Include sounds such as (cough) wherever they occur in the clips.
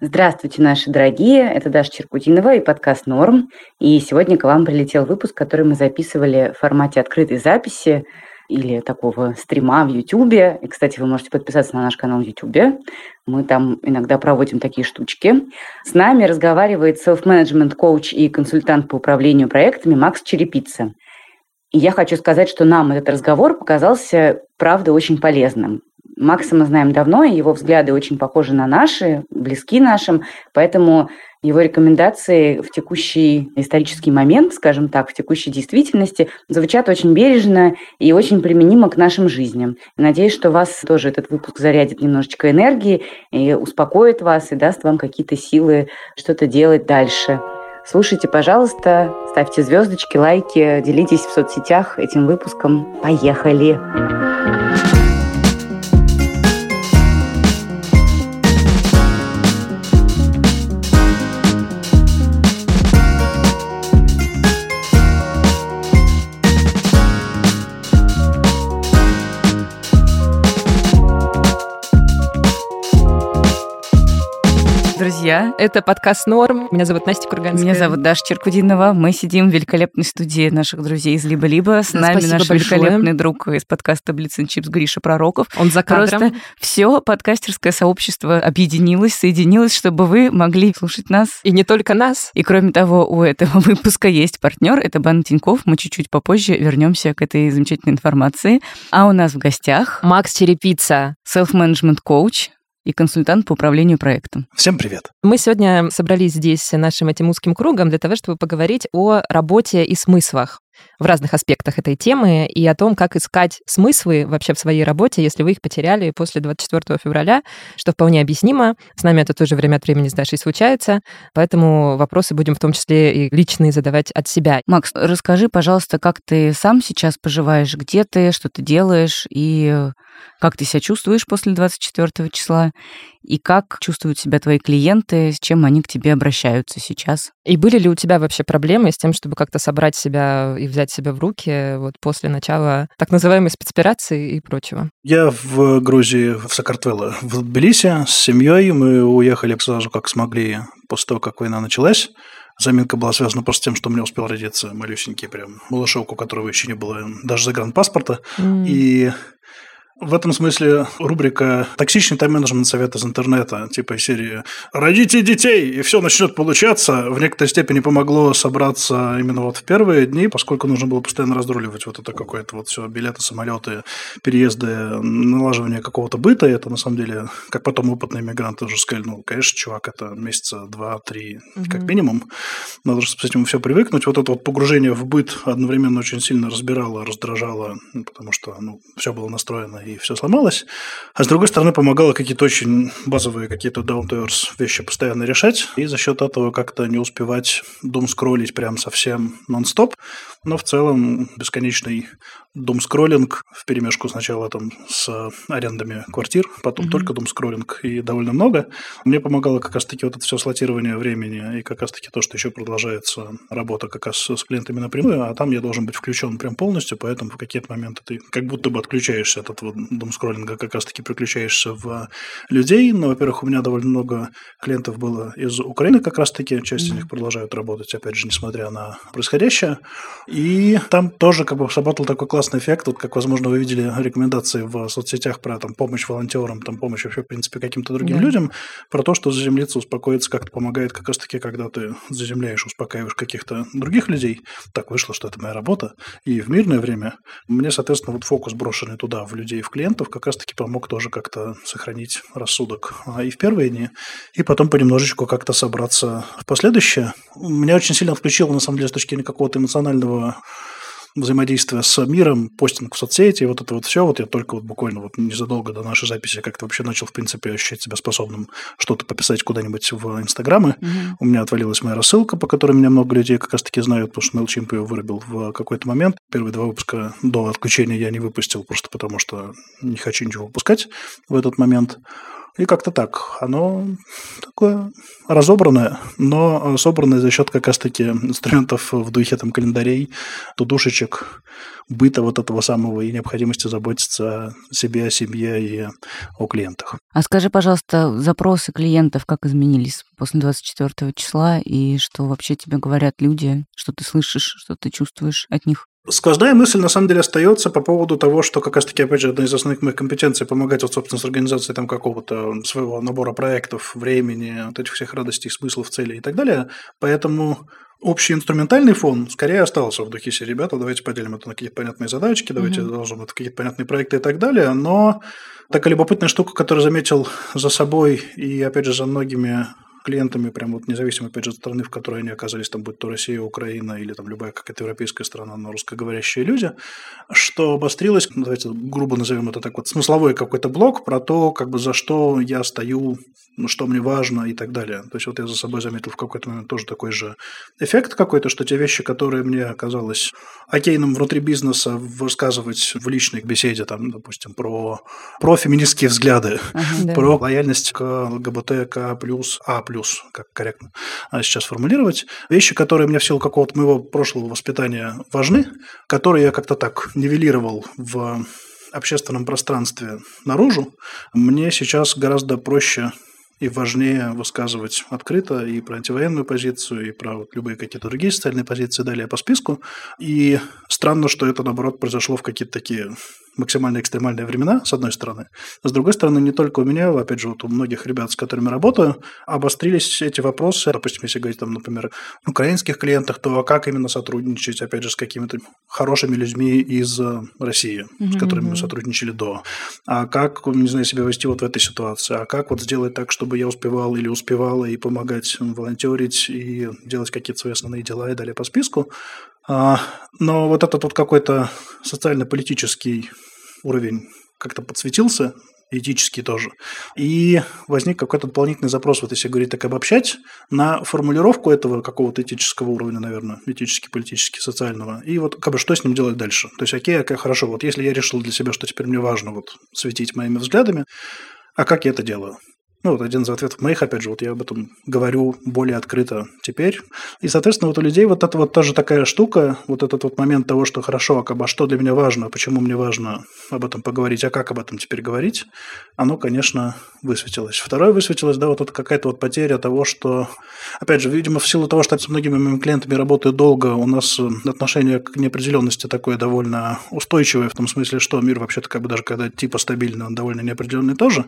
Здравствуйте, наши дорогие! Это Даша Черкутинова и подкаст «Норм». И сегодня к вам прилетел выпуск, который мы записывали в формате открытой записи или такого стрима в Ютубе. И, кстати, вы можете подписаться на наш канал в Ютубе. Мы там иногда проводим такие штучки. С нами разговаривает селф-менеджмент коуч и консультант по управлению проектами Макс Черепица. И я хочу сказать, что нам этот разговор показался, правда, очень полезным. Макса мы знаем давно, и его взгляды очень похожи на наши, близки нашим, поэтому его рекомендации в текущий исторический момент, скажем так, в текущей действительности звучат очень бережно и очень применимо к нашим жизням. Надеюсь, что вас тоже этот выпуск зарядит немножечко энергии и успокоит вас и даст вам какие-то силы что-то делать дальше. Слушайте, пожалуйста, ставьте звездочки, лайки, делитесь в соцсетях этим выпуском. Поехали! Поехали! Друзья. Это подкаст «Норм». Меня зовут Настя Курганская. Меня зовут Даша Черкудинова. Мы сидим в великолепной студии наших друзей из «Либо-либо». С нами Спасибо наш большое. великолепный друг из подкаста «Блиц Чипс» Гриша Пророков. Он за кадром. Просто все подкастерское сообщество объединилось, соединилось, чтобы вы могли слушать нас. И не только нас. И кроме того, у этого (laughs) выпуска есть партнер. Это Бан Тиньков. Мы чуть-чуть попозже вернемся к этой замечательной информации. А у нас в гостях Макс Черепица, селф-менеджмент коуч, и консультант по управлению проектом. Всем привет. Мы сегодня собрались здесь нашим этим узким кругом для того, чтобы поговорить о работе и смыслах в разных аспектах этой темы и о том, как искать смыслы вообще в своей работе, если вы их потеряли после 24 февраля, что вполне объяснимо. С нами это тоже время от времени с Дашей случается, поэтому вопросы будем в том числе и личные задавать от себя. Макс, расскажи, пожалуйста, как ты сам сейчас поживаешь, где ты, что ты делаешь и как ты себя чувствуешь после 24 числа и как чувствуют себя твои клиенты, с чем они к тебе обращаются сейчас. И были ли у тебя вообще проблемы с тем, чтобы как-то собрать себя и взять себя в руки вот после начала так называемой спецоперации и прочего? Я в Грузии, в Сакартвело, в Тбилиси с семьей. Мы уехали сразу, как смогли, после того, как война началась. Заминка была связана просто с тем, что у меня успел родиться малюсенький прям малышок, у которого еще не было даже загранпаспорта. Mm. И в этом смысле рубрика «Токсичный тайм-менеджмент совет из интернета», типа серии «Родите детей, и все начнет получаться», в некоторой степени помогло собраться именно вот в первые дни, поскольку нужно было постоянно разруливать вот это какое-то вот все, билеты, самолеты, переезды, налаживание какого-то быта. И это, на самом деле, как потом опытные мигранты уже сказали, ну, конечно, чувак, это месяца два-три угу. как минимум. Надо же с этим все привыкнуть. Вот это вот погружение в быт одновременно очень сильно разбирало, раздражало, ну, потому что ну, все было настроено и все сломалось. А с другой стороны, помогало какие-то очень базовые, какие-то down to earth вещи постоянно решать. И за счет этого как-то не успевать дум скроллить прям совсем нон-стоп. Но в целом бесконечный дум-скроллинг в перемешку сначала там с арендами квартир, потом mm-hmm. только дум-скроллинг и довольно много. Мне помогало как раз-таки вот это все слотирование времени и как раз-таки то, что еще продолжается работа как раз с клиентами напрямую, а там я должен быть включен прям полностью, поэтому в какие-то моменты ты как будто бы отключаешься от этого дум-скроллинга, как раз-таки переключаешься в людей. Но, во-первых, у меня довольно много клиентов было из Украины как раз-таки, часть mm-hmm. из них продолжают работать, опять же, несмотря на происходящее. И там тоже как бы сработал такой классный эффект, вот как, возможно, вы видели рекомендации в соцсетях про там, помощь волонтерам, там, помощь вообще, в принципе, каким-то другим да. людям, про то, что заземлиться, успокоиться как-то помогает как раз-таки, когда ты заземляешь, успокаиваешь каких-то других людей. Так вышло, что это моя работа. И в мирное время мне, соответственно, вот фокус брошенный туда, в людей, в клиентов, как раз-таки помог тоже как-то сохранить рассудок а и в первые дни, и потом понемножечку как-то собраться в последующее. Меня очень сильно включило, на самом деле, с точки зрения какого-то эмоционального взаимодействия с миром, постинг в соцсети, вот это вот все, вот я только вот буквально вот незадолго до нашей записи как-то вообще начал, в принципе, ощущать себя способным что-то пописать куда-нибудь в Инстаграмы. Mm-hmm. У меня отвалилась моя рассылка, по которой меня много людей как раз-таки знают, потому что MailChimp ее вырубил в какой-то момент. Первые два выпуска до отключения я не выпустил, просто потому что не хочу ничего выпускать в этот момент. И как-то так. Оно такое разобранное, но собранное за счет как раз-таки инструментов в духе там календарей, тудушечек, быта вот этого самого и необходимости заботиться о себе, о семье и о клиентах. А скажи, пожалуйста, запросы клиентов как изменились после 24 числа и что вообще тебе говорят люди, что ты слышишь, что ты чувствуешь от них? Сквозная мысль на самом деле остается по поводу того, что как раз-таки, опять же, одна из основных моих компетенций помогать, вот, собственно, с организацией там какого-то своего набора проектов, времени, вот этих всех радостей, смыслов, целей и так далее. Поэтому общий инструментальный фон скорее остался в духе серии ребята, давайте поделим это на какие-то понятные задачки, давайте mm-hmm. должны быть какие-то понятные проекты и так далее. Но такая любопытная штука, которую заметил за собой и, опять же, за многими клиентами, прям вот независимо, опять же, от страны, в которой они оказались, там, будь то Россия, Украина или там любая какая-то европейская страна, но русскоговорящие люди, что обострилось, ну, давайте грубо назовем это так вот, смысловой какой-то блок про то, как бы за что я стою, ну, что мне важно и так далее. То есть вот я за собой заметил в какой-то момент тоже такой же эффект какой-то, что те вещи, которые мне оказалось окейным внутри бизнеса высказывать в личной беседе, там, допустим, про, про феминистские взгляды, ага, про лояльность к ЛГБТ, К+, А+, как корректно а сейчас формулировать, вещи, которые мне в силу какого-то моего прошлого воспитания важны, которые я как-то так нивелировал в общественном пространстве наружу, мне сейчас гораздо проще и важнее высказывать открыто и про антивоенную позицию, и про вот любые какие-то другие социальные позиции далее по списку. И странно, что это, наоборот, произошло в какие-то такие максимально экстремальные времена, с одной стороны. С другой стороны, не только у меня, опять же, вот у многих ребят, с которыми работаю, обострились эти вопросы. Допустим, если говорить, там, например, о украинских клиентах, то как именно сотрудничать, опять же, с какими-то хорошими людьми из э, России, mm-hmm. с которыми мы сотрудничали до. А как, не знаю, себя вести вот в этой ситуации? А как вот сделать так, чтобы я успевал или успевала и помогать волонтерить, и делать какие-то свои основные дела и далее по списку. А, но вот этот вот какой-то социально-политический уровень как-то подсветился, этический тоже. И возник какой-то дополнительный запрос, вот если говорить так обобщать, на формулировку этого какого-то этического уровня, наверное, этически, политически, социального. И вот как бы что с ним делать дальше? То есть, окей, окей, хорошо, вот если я решил для себя, что теперь мне важно вот светить моими взглядами, а как я это делаю? Ну, вот один из ответов моих, опять же, вот я об этом говорю более открыто теперь. И, соответственно, вот у людей вот это вот тоже такая штука, вот этот вот момент того, что хорошо, а как бы, а что для меня важно, почему мне важно об этом поговорить, а как об этом теперь говорить, оно, конечно, высветилось. Второе высветилось, да, вот это какая-то вот потеря того, что, опять же, видимо, в силу того, что с многими моими клиентами работаю долго, у нас отношение к неопределенности такое довольно устойчивое, в том смысле, что мир вообще-то как бы даже когда типа стабильный, он довольно неопределенный тоже.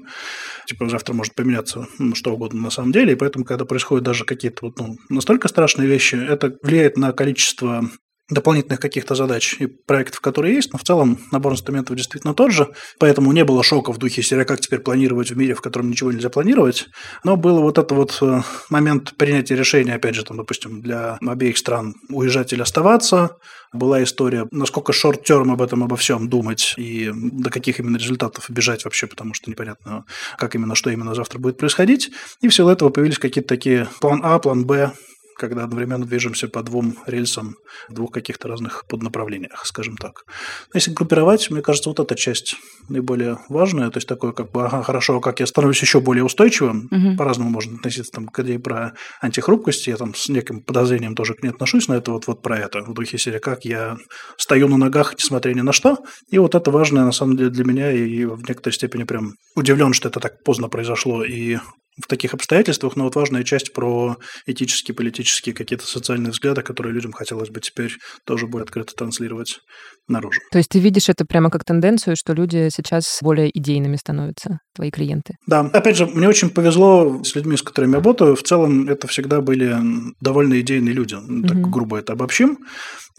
Типа завтра может поменяться ну, что угодно на самом деле, и поэтому, когда происходят даже какие-то вот, ну, настолько страшные вещи, это влияет на количество дополнительных каких-то задач и проектов, которые есть, но в целом набор инструментов действительно тот же, поэтому не было шока в духе серии, как теперь планировать в мире, в котором ничего нельзя планировать, но был вот этот вот э, момент принятия решения, опять же, там, допустим, для обеих стран уезжать или оставаться, была история, насколько шорт-терм об этом обо всем думать и до каких именно результатов бежать вообще, потому что непонятно, как именно, что именно завтра будет происходить. И в силу этого появились какие-то такие план А, план Б, когда одновременно движемся по двум рельсам в двух каких-то разных поднаправлениях, скажем так. Если группировать, мне кажется, вот эта часть наиболее важная, то есть такое как бы, ага, хорошо, как я становлюсь еще более устойчивым, угу. по-разному можно относиться там, к идее про антихрупкость, я там с неким подозрением тоже к ней отношусь, но это вот, вот про это, в духе серии, как я стою на ногах, несмотря ни на что, и вот это важное на самом деле для меня, и в некоторой степени прям удивлен, что это так поздно произошло, и в таких обстоятельствах, но вот важная часть про этические, политические, какие-то социальные взгляды, которые людям хотелось бы теперь тоже более открыто транслировать наружу. То есть ты видишь это прямо как тенденцию, что люди сейчас более идейными становятся, твои клиенты? Да. Опять же, мне очень повезло с людьми, с которыми работаю. В целом это всегда были довольно идейные люди. Так угу. грубо это обобщим.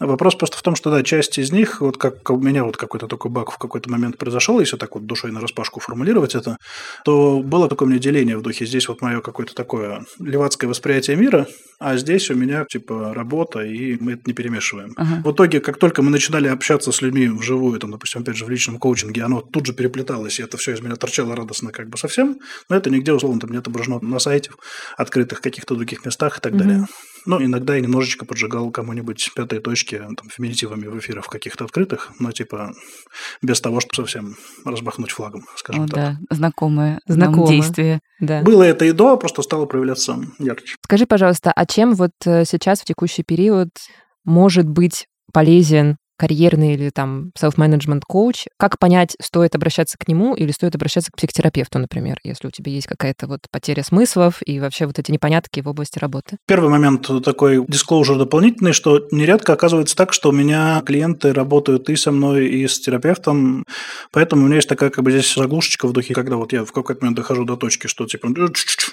Вопрос просто в том, что, да, часть из них, вот как у меня вот какой-то такой баг в какой-то момент произошел, если так вот душой на распашку формулировать это, то было такое мне деление в духе, здесь вот мое какое-то такое левацкое восприятие мира, а здесь у меня, типа, работа, и мы это не перемешиваем. Ага. В итоге, как только мы начинали общаться с людьми вживую, там, допустим, опять же, в личном коучинге, оно тут же переплеталось, и это все из меня торчало радостно как бы совсем, но это нигде, условно, там не отображено на сайте, открытых каких-то других местах и так угу. далее. Ну, иногда я немножечко поджигал кому-нибудь пятые точки там, феминитивами в эфирах каких-то открытых, но типа без того, чтобы совсем разбахнуть флагом, скажем О, так. да, знакомое, Знакомое. действие. Да. Было это и до, просто стало проявляться ярче. Скажи, пожалуйста, а чем вот э, сейчас в текущий период может быть полезен карьерный или там self-management коуч, как понять, стоит обращаться к нему или стоит обращаться к психотерапевту, например, если у тебя есть какая-то вот потеря смыслов и вообще вот эти непонятки в области работы? Первый момент такой disclosure дополнительный, что нередко оказывается так, что у меня клиенты работают и со мной, и с терапевтом, поэтому у меня есть такая как бы здесь заглушечка в духе, когда вот я в какой-то момент дохожу до точки, что типа,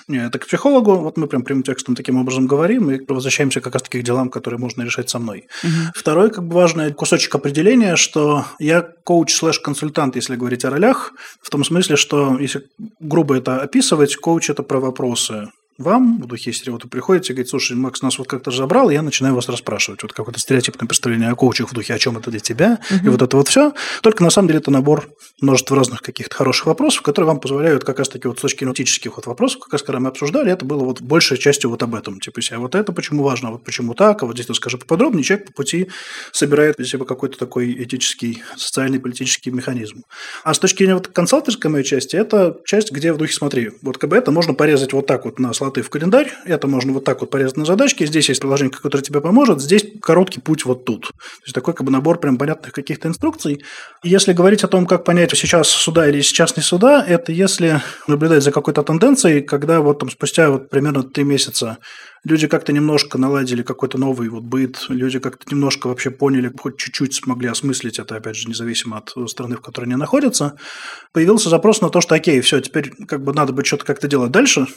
не, это к психологу, вот мы прям прямым текстом таким образом говорим и возвращаемся как раз таки к делам, которые можно решать со мной. Мгм. Второй как бы важный кусочек определения, что я коуч слэш-консультант, если говорить о ролях, в том смысле, что если грубо это описывать, коуч – это про вопросы вам, в духе, если вот вы приходите и говорите, слушай, Макс нас вот как-то разобрал, и я начинаю вас расспрашивать. Вот какое-то стереотипное представление о коучах в духе, о чем это для тебя, и вот это вот все. Только на самом деле это набор множества разных каких-то хороших вопросов, которые вам позволяют как раз-таки вот с точки аналитических вот вопросов, как раз когда мы обсуждали, это было вот большей частью вот об этом. Типа, если, а вот это почему важно, а вот почему так, а вот здесь расскажи поподробнее. Человек по пути собирает для себя какой-то такой этический, социальный, политический механизм. А с точки зрения вот консалтерской моей части, это часть, где в духе смотри, вот как бы это можно порезать вот так вот на слоты в календарь, это можно вот так вот порезать на задачки, здесь есть приложение, которое тебе поможет, здесь короткий путь вот тут. То есть такой как бы набор прям понятных каких-то инструкций. И если говорить о том, как понять, сейчас суда или сейчас не суда, это если наблюдать за какой-то тенденцией, когда вот там спустя вот примерно три месяца люди как-то немножко наладили какой-то новый вот быт, люди как-то немножко вообще поняли, хоть чуть-чуть смогли осмыслить это, опять же, независимо от страны, в которой они находятся, появился запрос на то, что окей, все, теперь как бы надо бы что-то как-то делать дальше,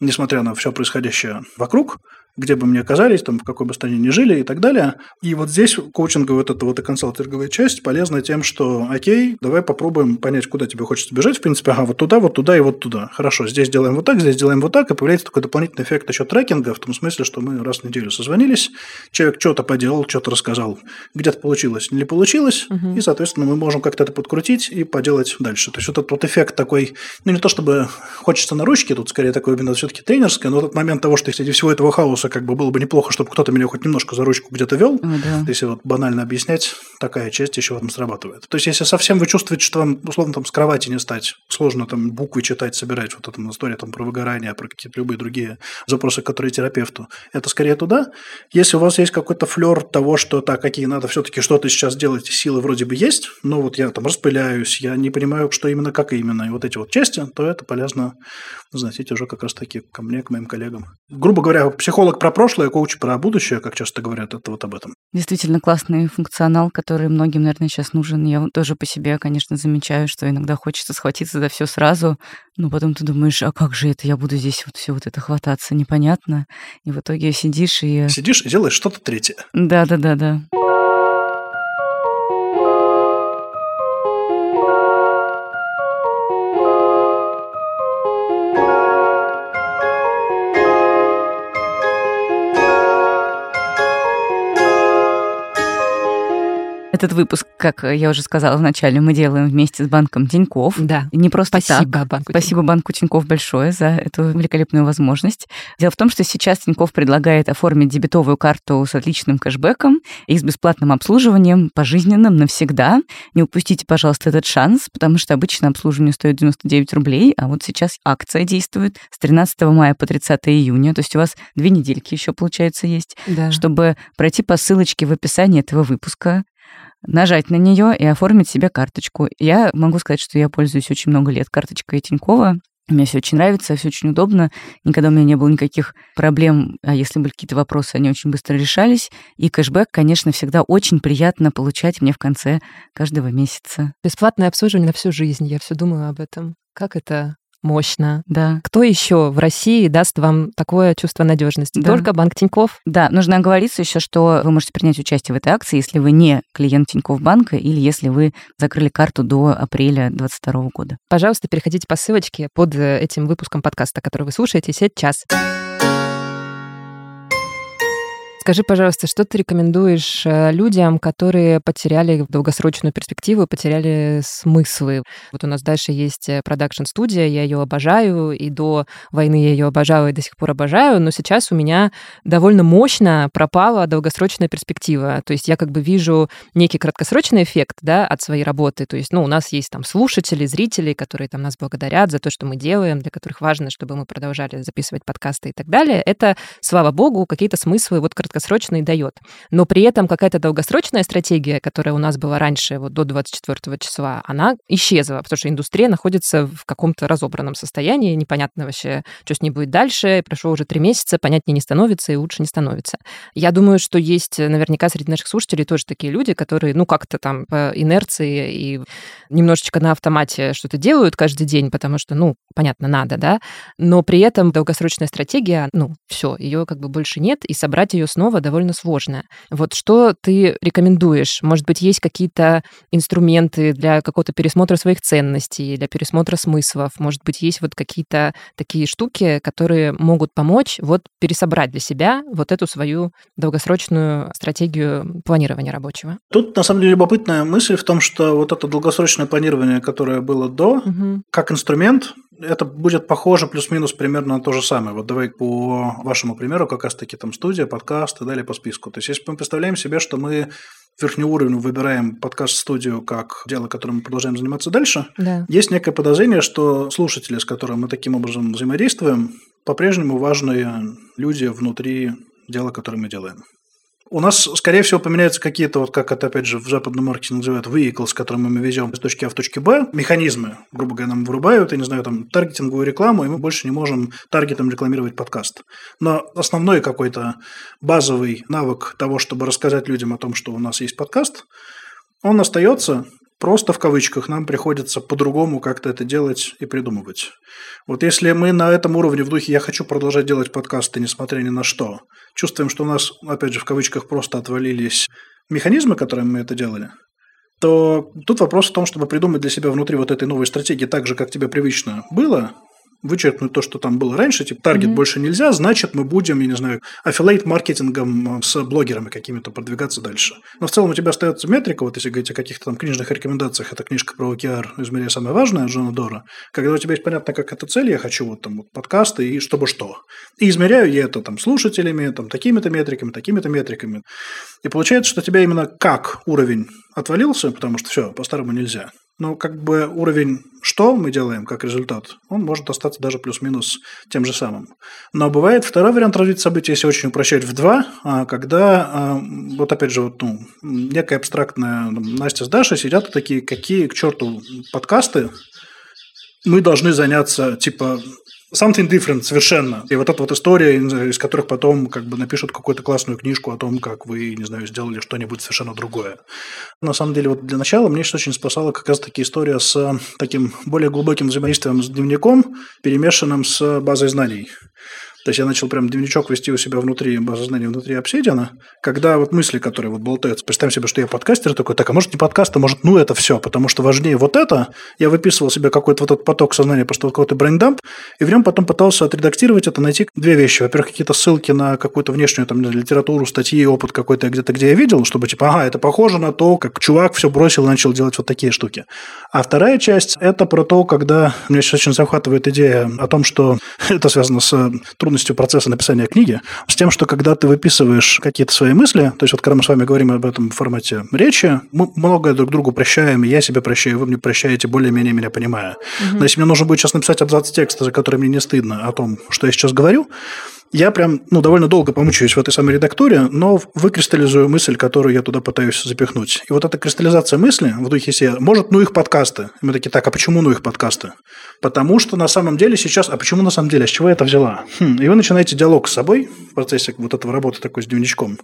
несмотря на все происходящее вокруг, где бы мы ни оказались, там, в какой бы стране ни жили и так далее. И вот здесь коучинговая вот эта вот и консалтинговая часть полезна тем, что окей, давай попробуем понять, куда тебе хочется бежать, в принципе, ага, вот туда, вот туда и вот туда. Хорошо, здесь делаем вот так, здесь делаем вот так, и появляется такой дополнительный эффект еще трекинга, в том смысле, что мы раз в неделю созвонились, человек что-то поделал, что-то рассказал, где-то получилось, не получилось, Мгм. и, соответственно, мы можем как-то это подкрутить и поделать дальше. То есть вот этот вот эффект такой, ну, не то чтобы хочется на ручки, тут скорее такое именно все-таки тренерское, но этот момент того, что среди всего этого хаоса как бы было бы неплохо, чтобы кто-то меня хоть немножко за ручку где-то вел, О, да. если вот банально объяснять, такая часть еще в этом срабатывает. То есть, если совсем вы чувствуете, что вам, условно, там с кровати не встать, сложно там буквы читать, собирать, вот эта история там про выгорание, про какие-то любые другие запросы, которые терапевту, это скорее туда. Если у вас есть какой-то флер того, что так, какие надо все-таки что-то сейчас делать, силы вроде бы есть, но вот я там распыляюсь, я не понимаю, что именно, как именно, и вот эти вот части, то это полезно заносить уже как раз-таки ко мне, к моим коллегам. Грубо говоря, психолог про прошлое, коуч про будущее, как часто говорят, это вот об этом. Действительно классный функционал, который многим, наверное, сейчас нужен. Я тоже по себе, конечно, замечаю, что иногда хочется схватиться за все сразу, но потом ты думаешь, а как же это, я буду здесь вот все вот это хвататься, непонятно. И в итоге сидишь и... Сидишь и делаешь что-то третье. Да-да-да-да. Этот выпуск, как я уже сказала вначале, мы делаем вместе с банком Тиньков. Да. Не просто так. Спасибо, банку Спасибо банку Тиньков большое за эту великолепную возможность. Дело в том, что сейчас Тиньков предлагает оформить дебетовую карту с отличным кэшбэком и с бесплатным обслуживанием пожизненным навсегда. Не упустите, пожалуйста, этот шанс, потому что обычно обслуживание стоит 99 рублей, а вот сейчас акция действует с 13 мая по 30 июня, то есть у вас две недельки еще, получается, есть, Да. чтобы пройти по ссылочке в описании этого выпуска, нажать на нее и оформить себе карточку. Я могу сказать, что я пользуюсь очень много лет карточкой Тинькова. Мне все очень нравится, все очень удобно. Никогда у меня не было никаких проблем, а если были какие-то вопросы, они очень быстро решались. И кэшбэк, конечно, всегда очень приятно получать мне в конце каждого месяца. Бесплатное обслуживание на всю жизнь. Я все думаю об этом. Как это мощно. Да. Кто еще в России даст вам такое чувство надежности? Да. Только Банк Тиньков. Да, нужно оговориться еще, что вы можете принять участие в этой акции, если вы не клиент Тинькофф банка или если вы закрыли карту до апреля 2022 года. Пожалуйста, переходите по ссылочке под э, этим выпуском подкаста, который вы слушаете сейчас. Скажи, пожалуйста, что ты рекомендуешь э, людям, которые потеряли долгосрочную перспективу, потеряли смыслы? Вот у нас дальше есть э, продакшн-студия, я ее обожаю, и до войны я ее обожала и до сих пор обожаю, но сейчас у меня довольно мощно пропала долгосрочная перспектива. То есть я как бы вижу некий краткосрочный эффект да, от своей работы. То есть ну, у нас есть там слушатели, зрители, которые там нас благодарят за то, что мы делаем, для которых важно, чтобы мы продолжали записывать подкасты и так далее. Это, слава богу, какие-то смыслы вот краткосрочный дает. Но при этом какая-то долгосрочная стратегия, которая у нас была раньше, вот до 24 числа, она исчезла, потому что индустрия находится в каком-то разобранном состоянии, непонятно вообще, что с ней будет дальше. Прошло уже три месяца, понятнее не становится и лучше не становится. Я думаю, что есть наверняка среди наших слушателей тоже такие люди, которые, ну, как-то там по инерции и немножечко на автомате что-то делают каждый день, потому что, ну, понятно, надо, да, но при этом долгосрочная стратегия, ну, все, ее как бы больше нет, и собрать ее снова снова довольно сложная. Вот что ты рекомендуешь? Может быть, есть какие-то инструменты для какого-то пересмотра своих ценностей, для пересмотра смыслов? Может быть, есть вот какие-то такие штуки, которые могут помочь вот пересобрать для себя вот эту свою долгосрочную стратегию планирования рабочего? Тут, на самом деле, любопытная мысль в том, что вот это долгосрочное планирование, которое было до, угу. как инструмент, это будет похоже плюс-минус примерно на то же самое. Вот давай по вашему примеру, как раз-таки там студия, подкаст и далее по списку. То есть, если мы представляем себе, что мы верхний уровень выбираем подкаст-студию как дело, которым мы продолжаем заниматься дальше, да. есть некое подозрение, что слушатели, с которыми мы таким образом взаимодействуем, по-прежнему важные люди внутри дела, которое мы делаем. У нас, скорее всего, поменяются какие-то, вот как это, опять же, в западном маркетинге называют vehicles, которыми мы везем из точки А в точке Б, механизмы, грубо говоря, нам вырубают, я не знаю, там, таргетинговую рекламу, и мы больше не можем таргетом рекламировать подкаст. Но основной какой-то базовый навык того, чтобы рассказать людям о том, что у нас есть подкаст, он остается, просто в кавычках нам приходится по-другому как-то это делать и придумывать. Вот если мы на этом уровне в духе «я хочу продолжать делать подкасты, несмотря ни на что», чувствуем, что у нас, опять же, в кавычках просто отвалились механизмы, которыми мы это делали, то тут вопрос в том, чтобы придумать для себя внутри вот этой новой стратегии так же, как тебе привычно было, вычеркнуть то, что там было раньше, типа таргет mm-hmm. больше нельзя, значит, мы будем, я не знаю, аффилейт маркетингом э, с блогерами какими-то продвигаться дальше. Но в целом у тебя остается метрика, вот если говорить о каких-то там книжных рекомендациях, это книжка про OKR, измеряя самое важное, Джона Дора, когда у тебя есть понятно, как эта цель, я хочу вот там вот подкасты и чтобы что. И измеряю я это там слушателями, там такими-то метриками, такими-то метриками. И получается, что у тебя именно как уровень отвалился, потому что все, по-старому нельзя но как бы уровень, что мы делаем как результат, он может остаться даже плюс-минус тем же самым. Но бывает второй вариант развития событий, если очень упрощать в два, а, когда, а, вот опять же, вот, ну, некая абстрактная Настя с Дашей сидят такие, какие к черту подкасты, мы должны заняться, типа, something different совершенно. И вот эта вот история, из которых потом как бы напишут какую-то классную книжку о том, как вы, не знаю, сделали что-нибудь совершенно другое. На самом деле, вот для начала мне сейчас очень спасала как раз-таки история с таким более глубоким взаимодействием с дневником, перемешанным с базой знаний. То есть я начал прям дневничок вести у себя внутри базы знаний, внутри Obsidian а, когда вот мысли, которые вот болтаются, представим себе, что я подкастер такой, так, а может не подкаст, а может ну это все, потому что важнее вот это. Я выписывал себе какой-то вот этот поток сознания, просто вот какой-то brain dump, и в нем потом пытался отредактировать это, найти две вещи. Во-первых, какие-то ссылки на какую-то внешнюю там литературу, статьи, опыт какой-то где-то, где я видел, чтобы типа, ага, это похоже на то, как чувак все бросил и начал делать вот такие штуки. А вторая часть – это про то, когда меня сейчас очень захватывает идея о том, что (laughs) это связано с трудностью процесса написания книги, с тем, что когда ты выписываешь какие-то свои мысли, то есть вот когда мы с вами говорим об этом в формате речи, мы многое друг другу прощаем, и я себе прощаю, вы мне прощаете, более-менее меня понимая. Угу. Но если мне нужно будет сейчас написать абзац текста, за который мне не стыдно о том, что я сейчас говорю, я прям ну, довольно долго помучаюсь в этой самой редактуре, но выкристаллизую мысль, которую я туда пытаюсь запихнуть. И вот эта кристаллизация мысли в духе себе, может, ну их подкасты. И мы такие, так, а почему ну их подкасты? Потому что на самом деле сейчас, а почему на самом деле, а с чего я это взяла? Хм, и вы начинаете диалог с собой в процессе вот этого работы такой с дневничком.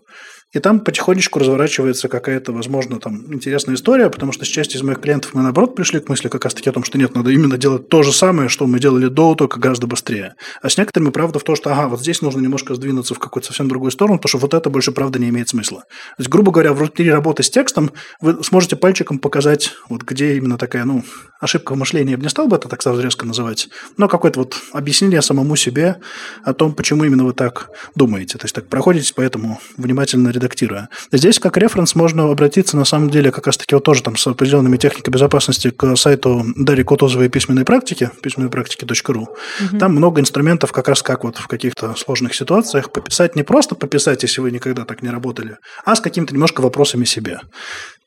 И там потихонечку разворачивается какая-то, возможно, там интересная история, потому что с частью из моих клиентов мы, наоборот, пришли к мысли как раз-таки о том, что нет, надо именно делать то же самое, что мы делали до, только гораздо быстрее. А с некоторыми, правда, в том, что, ага, вот здесь нужно немножко сдвинуться в какую-то совсем другую сторону, потому что вот это больше, правда, не имеет смысла. То есть, грубо говоря, в рутине работы с текстом вы сможете пальчиком показать, вот где именно такая, ну, ошибка в мышлении, я бы не стал бы это так сразу резко называть, но какое-то вот объяснение самому себе о том, почему именно вы так думаете. То есть, так проходите по этому, внимательно редактируя. Здесь, как референс, можно обратиться, на самом деле, как раз-таки вот тоже там с определенными техниками безопасности к сайту Дарьи Кутузовой письменной практики, письменной практики.ру. Угу. Там много инструментов как раз как вот в каких-то сложных ситуациях пописать, не просто пописать, если вы никогда так не работали, а с какими-то немножко вопросами себе.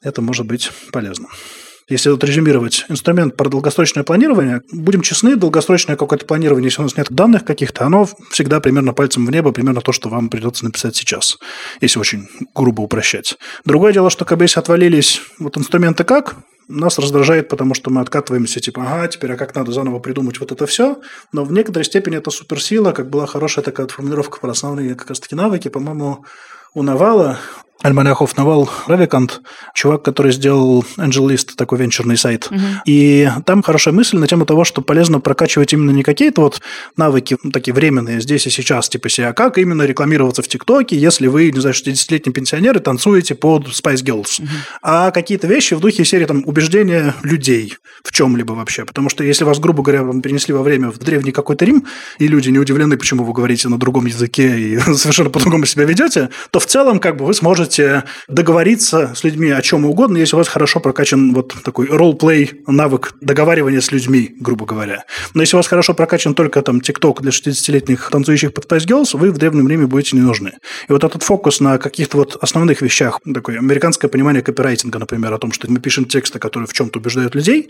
Это может быть полезно если вот резюмировать, инструмент про долгосрочное планирование, будем честны, долгосрочное какое-то планирование, если у нас нет данных каких-то, оно всегда примерно пальцем в небо, примерно то, что вам придется написать сейчас, если очень грубо упрощать. Другое дело, что если отвалились вот инструменты как, нас раздражает, потому что мы откатываемся, типа, ага, теперь а как надо заново придумать вот это все. Но в некоторой степени это суперсила, как была хорошая такая формулировка про основные как раз таки навыки, по-моему, у Навала Альманахов Навал Равикант, чувак, который сделал AngelList, такой венчурный сайт. Угу. И там хорошая мысль на тему того, что полезно прокачивать именно не какие-то вот навыки ну, такие временные здесь и сейчас, типа себя, а как именно рекламироваться в ТикТоке, если вы, не знаю, 60-летний пенсионер и танцуете под Spice Girls. Угу. А какие-то вещи в духе серии там убеждения людей в чем-либо вообще. Потому что если вас, грубо говоря, перенесли во время в древний какой-то Рим, и люди не удивлены, почему вы говорите на другом языке и (laughs) совершенно по-другому себя ведете, то в целом как бы вы сможете можете договориться с людьми о чем угодно, если у вас хорошо прокачан вот такой ролл-плей навык договаривания с людьми, грубо говоря. Но если у вас хорошо прокачан только там TikTok для 60-летних танцующих под Spice Girls, вы в древнем Риме будете не нужны. И вот этот фокус на каких-то вот основных вещах, такое американское понимание копирайтинга, например, о том, что мы пишем тексты, которые в чем-то убеждают людей,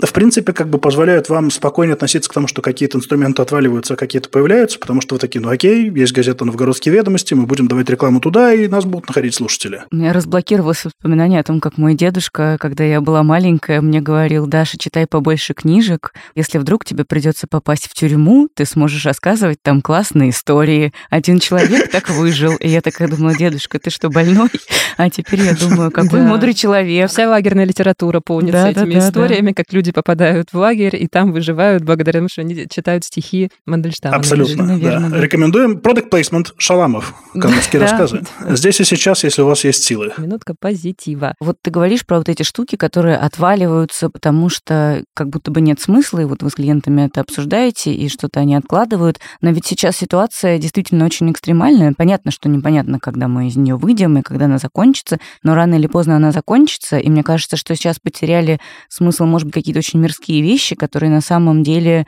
в принципе, как бы позволяют вам спокойно относиться к тому, что какие-то инструменты отваливаются, а какие-то появляются, потому что вы такие, ну окей, есть газета «Новгородские ведомости», мы будем давать рекламу туда, и нас будут находить слушатели. У меня разблокировалось воспоминание о том, как мой дедушка, когда я была маленькая, мне говорил, Даша, читай побольше книжек. Если вдруг тебе придется попасть в тюрьму, ты сможешь рассказывать там классные истории. Один человек (laughs) так выжил. И я такая думала, дедушка, ты что, больной? А теперь я думаю, какой мудрый человек. Вся лагерная литература полнится этими историями, как люди люди попадают в лагерь и там выживают благодаря тому, что они читают стихи Мандельштама. Абсолютно, наверное, да. да. Рекомендуем product placement Шаламов, канадские (laughs) рассказы. Здесь и сейчас, если у вас есть силы. Минутка позитива. Вот ты говоришь про вот эти штуки, которые отваливаются, потому что как будто бы нет смысла, и вот вы с клиентами это обсуждаете, и что-то они откладывают. Но ведь сейчас ситуация действительно очень экстремальная. Понятно, что непонятно, когда мы из нее выйдем и когда она закончится, но рано или поздно она закончится, и мне кажется, что сейчас потеряли смысл, может быть, какие-то какие-то очень мирские вещи, которые на самом деле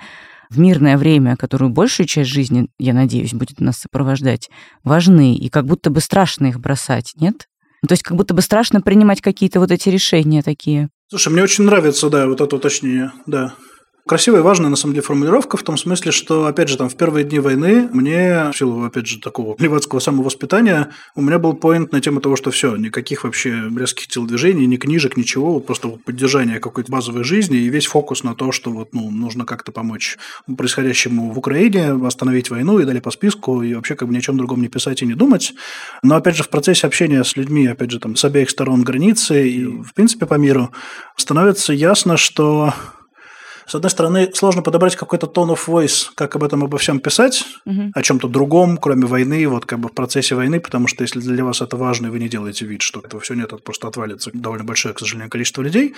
в мирное время, которую большую часть жизни, я надеюсь, будет нас сопровождать, важны, и как будто бы страшно их бросать, нет? То есть как будто бы страшно принимать какие-то вот эти решения такие. Слушай, мне очень нравится, да, вот это уточнение, да. Красивая и важная, на самом деле, формулировка в том смысле, что, опять же, там, в первые дни войны мне, в силу, опять же, такого левацкого самовоспитания, у меня был поинт на тему того, что все, никаких вообще резких телодвижений, ни книжек, ничего, вот просто вот поддержание какой-то базовой жизни и весь фокус на то, что вот, ну, нужно как-то помочь происходящему в Украине, остановить войну и далее по списку, и вообще как бы ни о чем другом не писать и не думать. Но, опять же, в процессе общения с людьми, опять же, там, с обеих сторон границы и, в принципе, по миру, становится ясно, что с одной стороны, сложно подобрать какой-то tone of voice, как об этом обо всем писать, угу. о чем-то другом, кроме войны, вот как бы в процессе войны, потому что если для вас это важно, и вы не делаете вид, что этого все нет, это просто отвалится довольно большое, к сожалению, количество людей,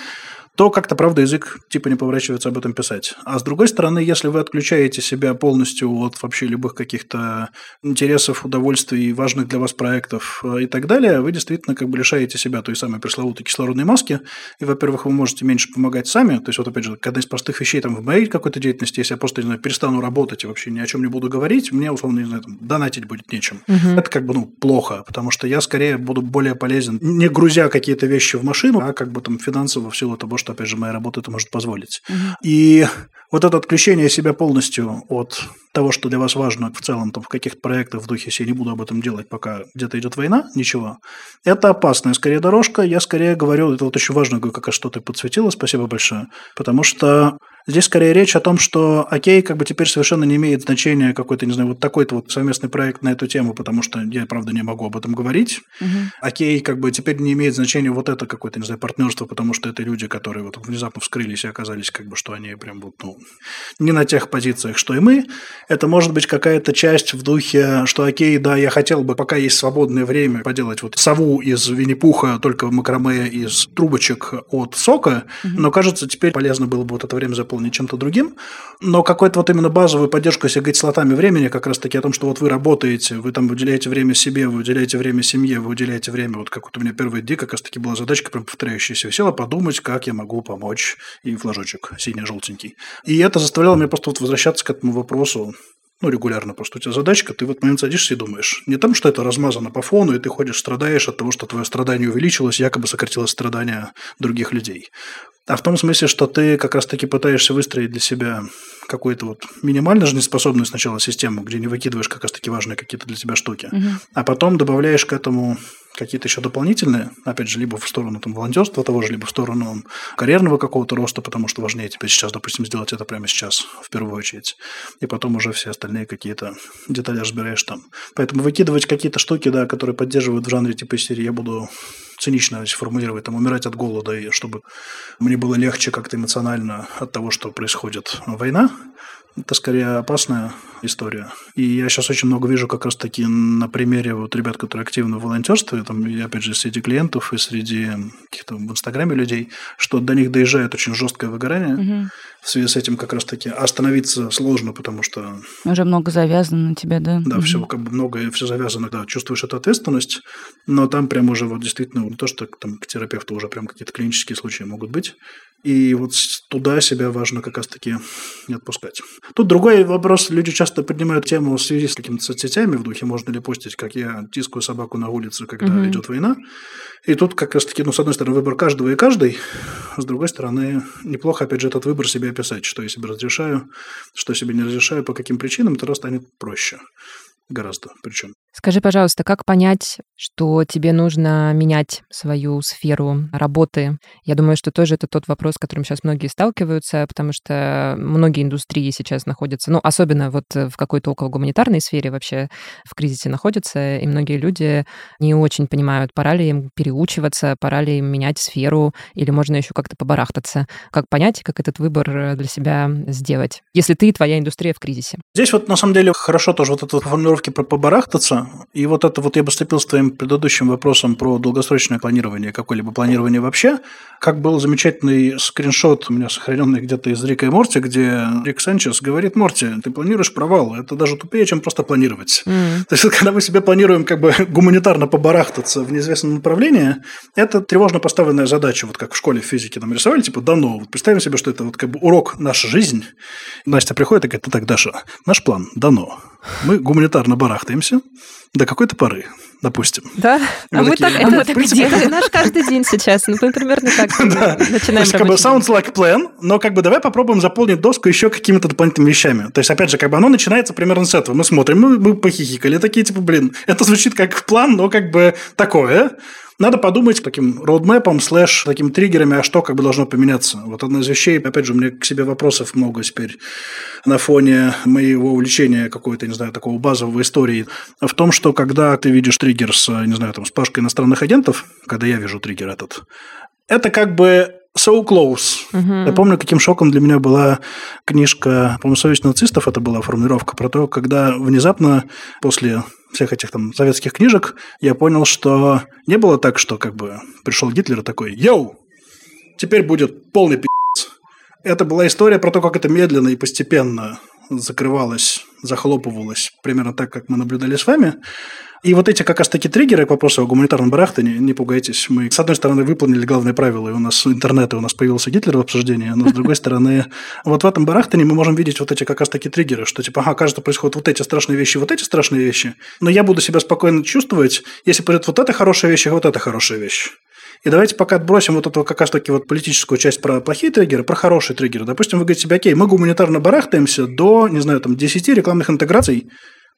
то как-то, правда, язык типа не поворачивается об этом писать. А с другой стороны, если вы отключаете себя полностью от вообще любых каких-то интересов, удовольствий, важных для вас проектов э, и так далее, вы действительно как бы лишаете себя той самой пресловутой кислородной маски, и, во-первых, вы можете меньше помогать сами, то есть вот опять же, одна из простых вещей там в моей какой-то деятельности, если я просто, не знаю, перестану работать и вообще ни о чем не буду говорить, мне, условно, не знаю, там, донатить будет нечем. Угу. Это как бы, ну, плохо, потому что я скорее буду более полезен, не грузя какие-то вещи в машину, а как бы там финансово в силу того, что, опять же, моя работа это может позволить. Угу. И вот это отключение себя полностью от того, что для вас важно в целом там, в каких-то проектах в духе, если я не буду об этом делать, пока где-то идет война, ничего. Это опасная скорее дорожка. Я скорее говорю, это вот очень важно, как что ты подсветила, спасибо большое, потому что Здесь скорее речь о том, что окей, как бы теперь совершенно не имеет значения какой-то, не знаю, вот такой-то вот совместный проект на эту тему, потому что я, правда, не могу об этом говорить. Угу. Окей, как бы теперь не имеет значения вот это какое-то, не знаю, партнерство, потому что это люди, которые вот внезапно вскрылись и оказались как бы, что они прям вот, ну, не на тех позициях, что и мы. Это может быть какая-то часть в духе, что окей, да, я хотел бы, пока есть свободное время, поделать вот сову из Винни-Пуха, только в макраме из трубочек от сока, угу. но кажется, теперь полезно было бы вот это время заполнить чем-то другим. Но какой-то вот именно базовую поддержку, если говорить слотами времени, как раз таки о том, что вот вы работаете, вы там уделяете время себе, вы уделяете время семье, вы уделяете время, вот как вот у меня первый день как раз таки была задачка прям повторяющаяся. Села подумать, как я могу помочь, и флажочек синий-желтенький. И это заставляло меня просто вот возвращаться к этому вопросу, ну, регулярно просто у тебя задачка, ты в этот момент садишься и думаешь. Не там, что это размазано по фону, и ты ходишь, страдаешь от того, что твое страдание увеличилось, якобы сократилось страдания других людей. А в том смысле, что ты как раз-таки пытаешься выстроить для себя какую-то вот минимально жизнеспособную сначала систему, где не выкидываешь как раз-таки важные какие-то для тебя штуки, угу. а потом добавляешь к этому какие-то еще дополнительные, опять же, либо в сторону там, волонтерства того же, либо в сторону карьерного какого-то роста, потому что важнее тебе сейчас, допустим, сделать это прямо сейчас, в первую очередь. И потом уже все остальные какие-то детали разбираешь там. Поэтому выкидывать какие-то штуки, да, которые поддерживают в жанре типа серии «я буду цинично формулировать, там, умирать от голода, и чтобы мне было легче как-то эмоционально от того, что происходит война, это скорее опасная история. И я сейчас очень много вижу как раз-таки на примере вот ребят, которые активны в волонтерстве, там, и опять же, среди клиентов и среди каких-то в Инстаграме людей, что до них доезжает очень жесткое выгорание. Угу. В связи с этим как раз-таки остановиться сложно, потому что... Уже много завязано на тебя, да? Да, угу. все как бы много, все завязано, да, чувствуешь эту ответственность, но там прям уже вот действительно не то, что там к терапевту уже прям какие-то клинические случаи могут быть. И вот туда себя важно как раз-таки не отпускать. Тут другой вопрос. Люди часто поднимают тему в связи с какими-то соцсетями в духе, можно ли постить, как я тискаю собаку на улице, когда угу. идет война. И тут как раз-таки, ну, с одной стороны, выбор каждого и каждой, с другой стороны, неплохо, опять же, этот выбор себе описать, что я себе разрешаю, что себе не разрешаю, по каким причинам, тогда станет проще гораздо причем. Скажи, пожалуйста, как понять, что тебе нужно менять свою сферу работы? Я думаю, что тоже это тот вопрос, с которым сейчас многие сталкиваются, потому что многие индустрии сейчас находятся, ну, особенно вот в какой-то около гуманитарной сфере вообще в кризисе находятся, и многие люди не очень понимают, пора ли им переучиваться, пора ли им менять сферу, или можно еще как-то побарахтаться. Как понять, как этот выбор для себя сделать, если ты и твоя индустрия в кризисе? Здесь вот на самом деле хорошо тоже вот эта формулировки про побарахтаться, и вот это вот я бы вступил с твоим предыдущим вопросом про долгосрочное планирование, какое-либо планирование вообще. Как был замечательный скриншот у меня сохраненный где-то из Рика и Морти, где Рик Санчес говорит, Морти, ты планируешь провал, это даже тупее, чем просто планировать. Mm. То есть, когда мы себе планируем как бы (laughs) гуманитарно побарахтаться в неизвестном направлении, это тревожно поставленная задача, вот как в школе физики нам рисовали, типа дано. Вот представим себе, что это вот как бы урок «Наша жизнь». Настя приходит и говорит, ну так, Даша, наш план дано. Мы гуманитарно барахтаемся, до какой-то поры, допустим. Да, а мы, такие, так, принципе... это наш каждый день сейчас, ну, мы примерно так (laughs) да. начинаем То есть, как бы, sounds like plan, но как бы давай попробуем заполнить доску еще какими-то дополнительными вещами. То есть, опять же, как бы оно начинается примерно с этого. Мы смотрим, мы, мы похихикали, такие, типа, блин, это звучит как план, но как бы такое. Надо подумать таким роудмэпом, слэш такими триггерами, а что как бы должно поменяться. Вот одна из вещей, опять же, у меня к себе вопросов много теперь на фоне моего увлечения какой-то, не знаю, такого базового истории, в том, что когда ты видишь триггер с, не знаю, там, с пашкой иностранных агентов, когда я вижу триггер этот, это как бы So Close. Uh-huh. Я помню, каким шоком для меня была книжка, по-моему, «Совесть нацистов», это была формулировка про то, когда внезапно после всех этих там советских книжек я понял, что не было так, что как бы пришел Гитлер такой «Йоу! Теперь будет полный пи***ц». Это была история про то, как это медленно и постепенно закрывалось, захлопывалось, примерно так, как мы наблюдали с вами. И вот эти как раз таки триггеры к вопросу о гуманитарном барахтане, не пугайтесь, мы, с одной стороны, выполнили главные правила, и у нас интернет, и у нас появился Гитлер в обсуждении, но с другой стороны, вот в этом барахтане мы можем видеть вот эти как раз таки триггеры, что типа, ага, кажется, происходят вот эти страшные вещи, вот эти страшные вещи, но я буду себя спокойно чувствовать, если придет вот эта хорошая вещь и вот эта хорошая вещь. И давайте пока отбросим вот эту как раз таки вот политическую часть про плохие триггеры, про хорошие триггеры. Допустим, вы говорите себе, окей, мы гуманитарно барахтаемся до, не знаю, там, 10 рекламных интеграций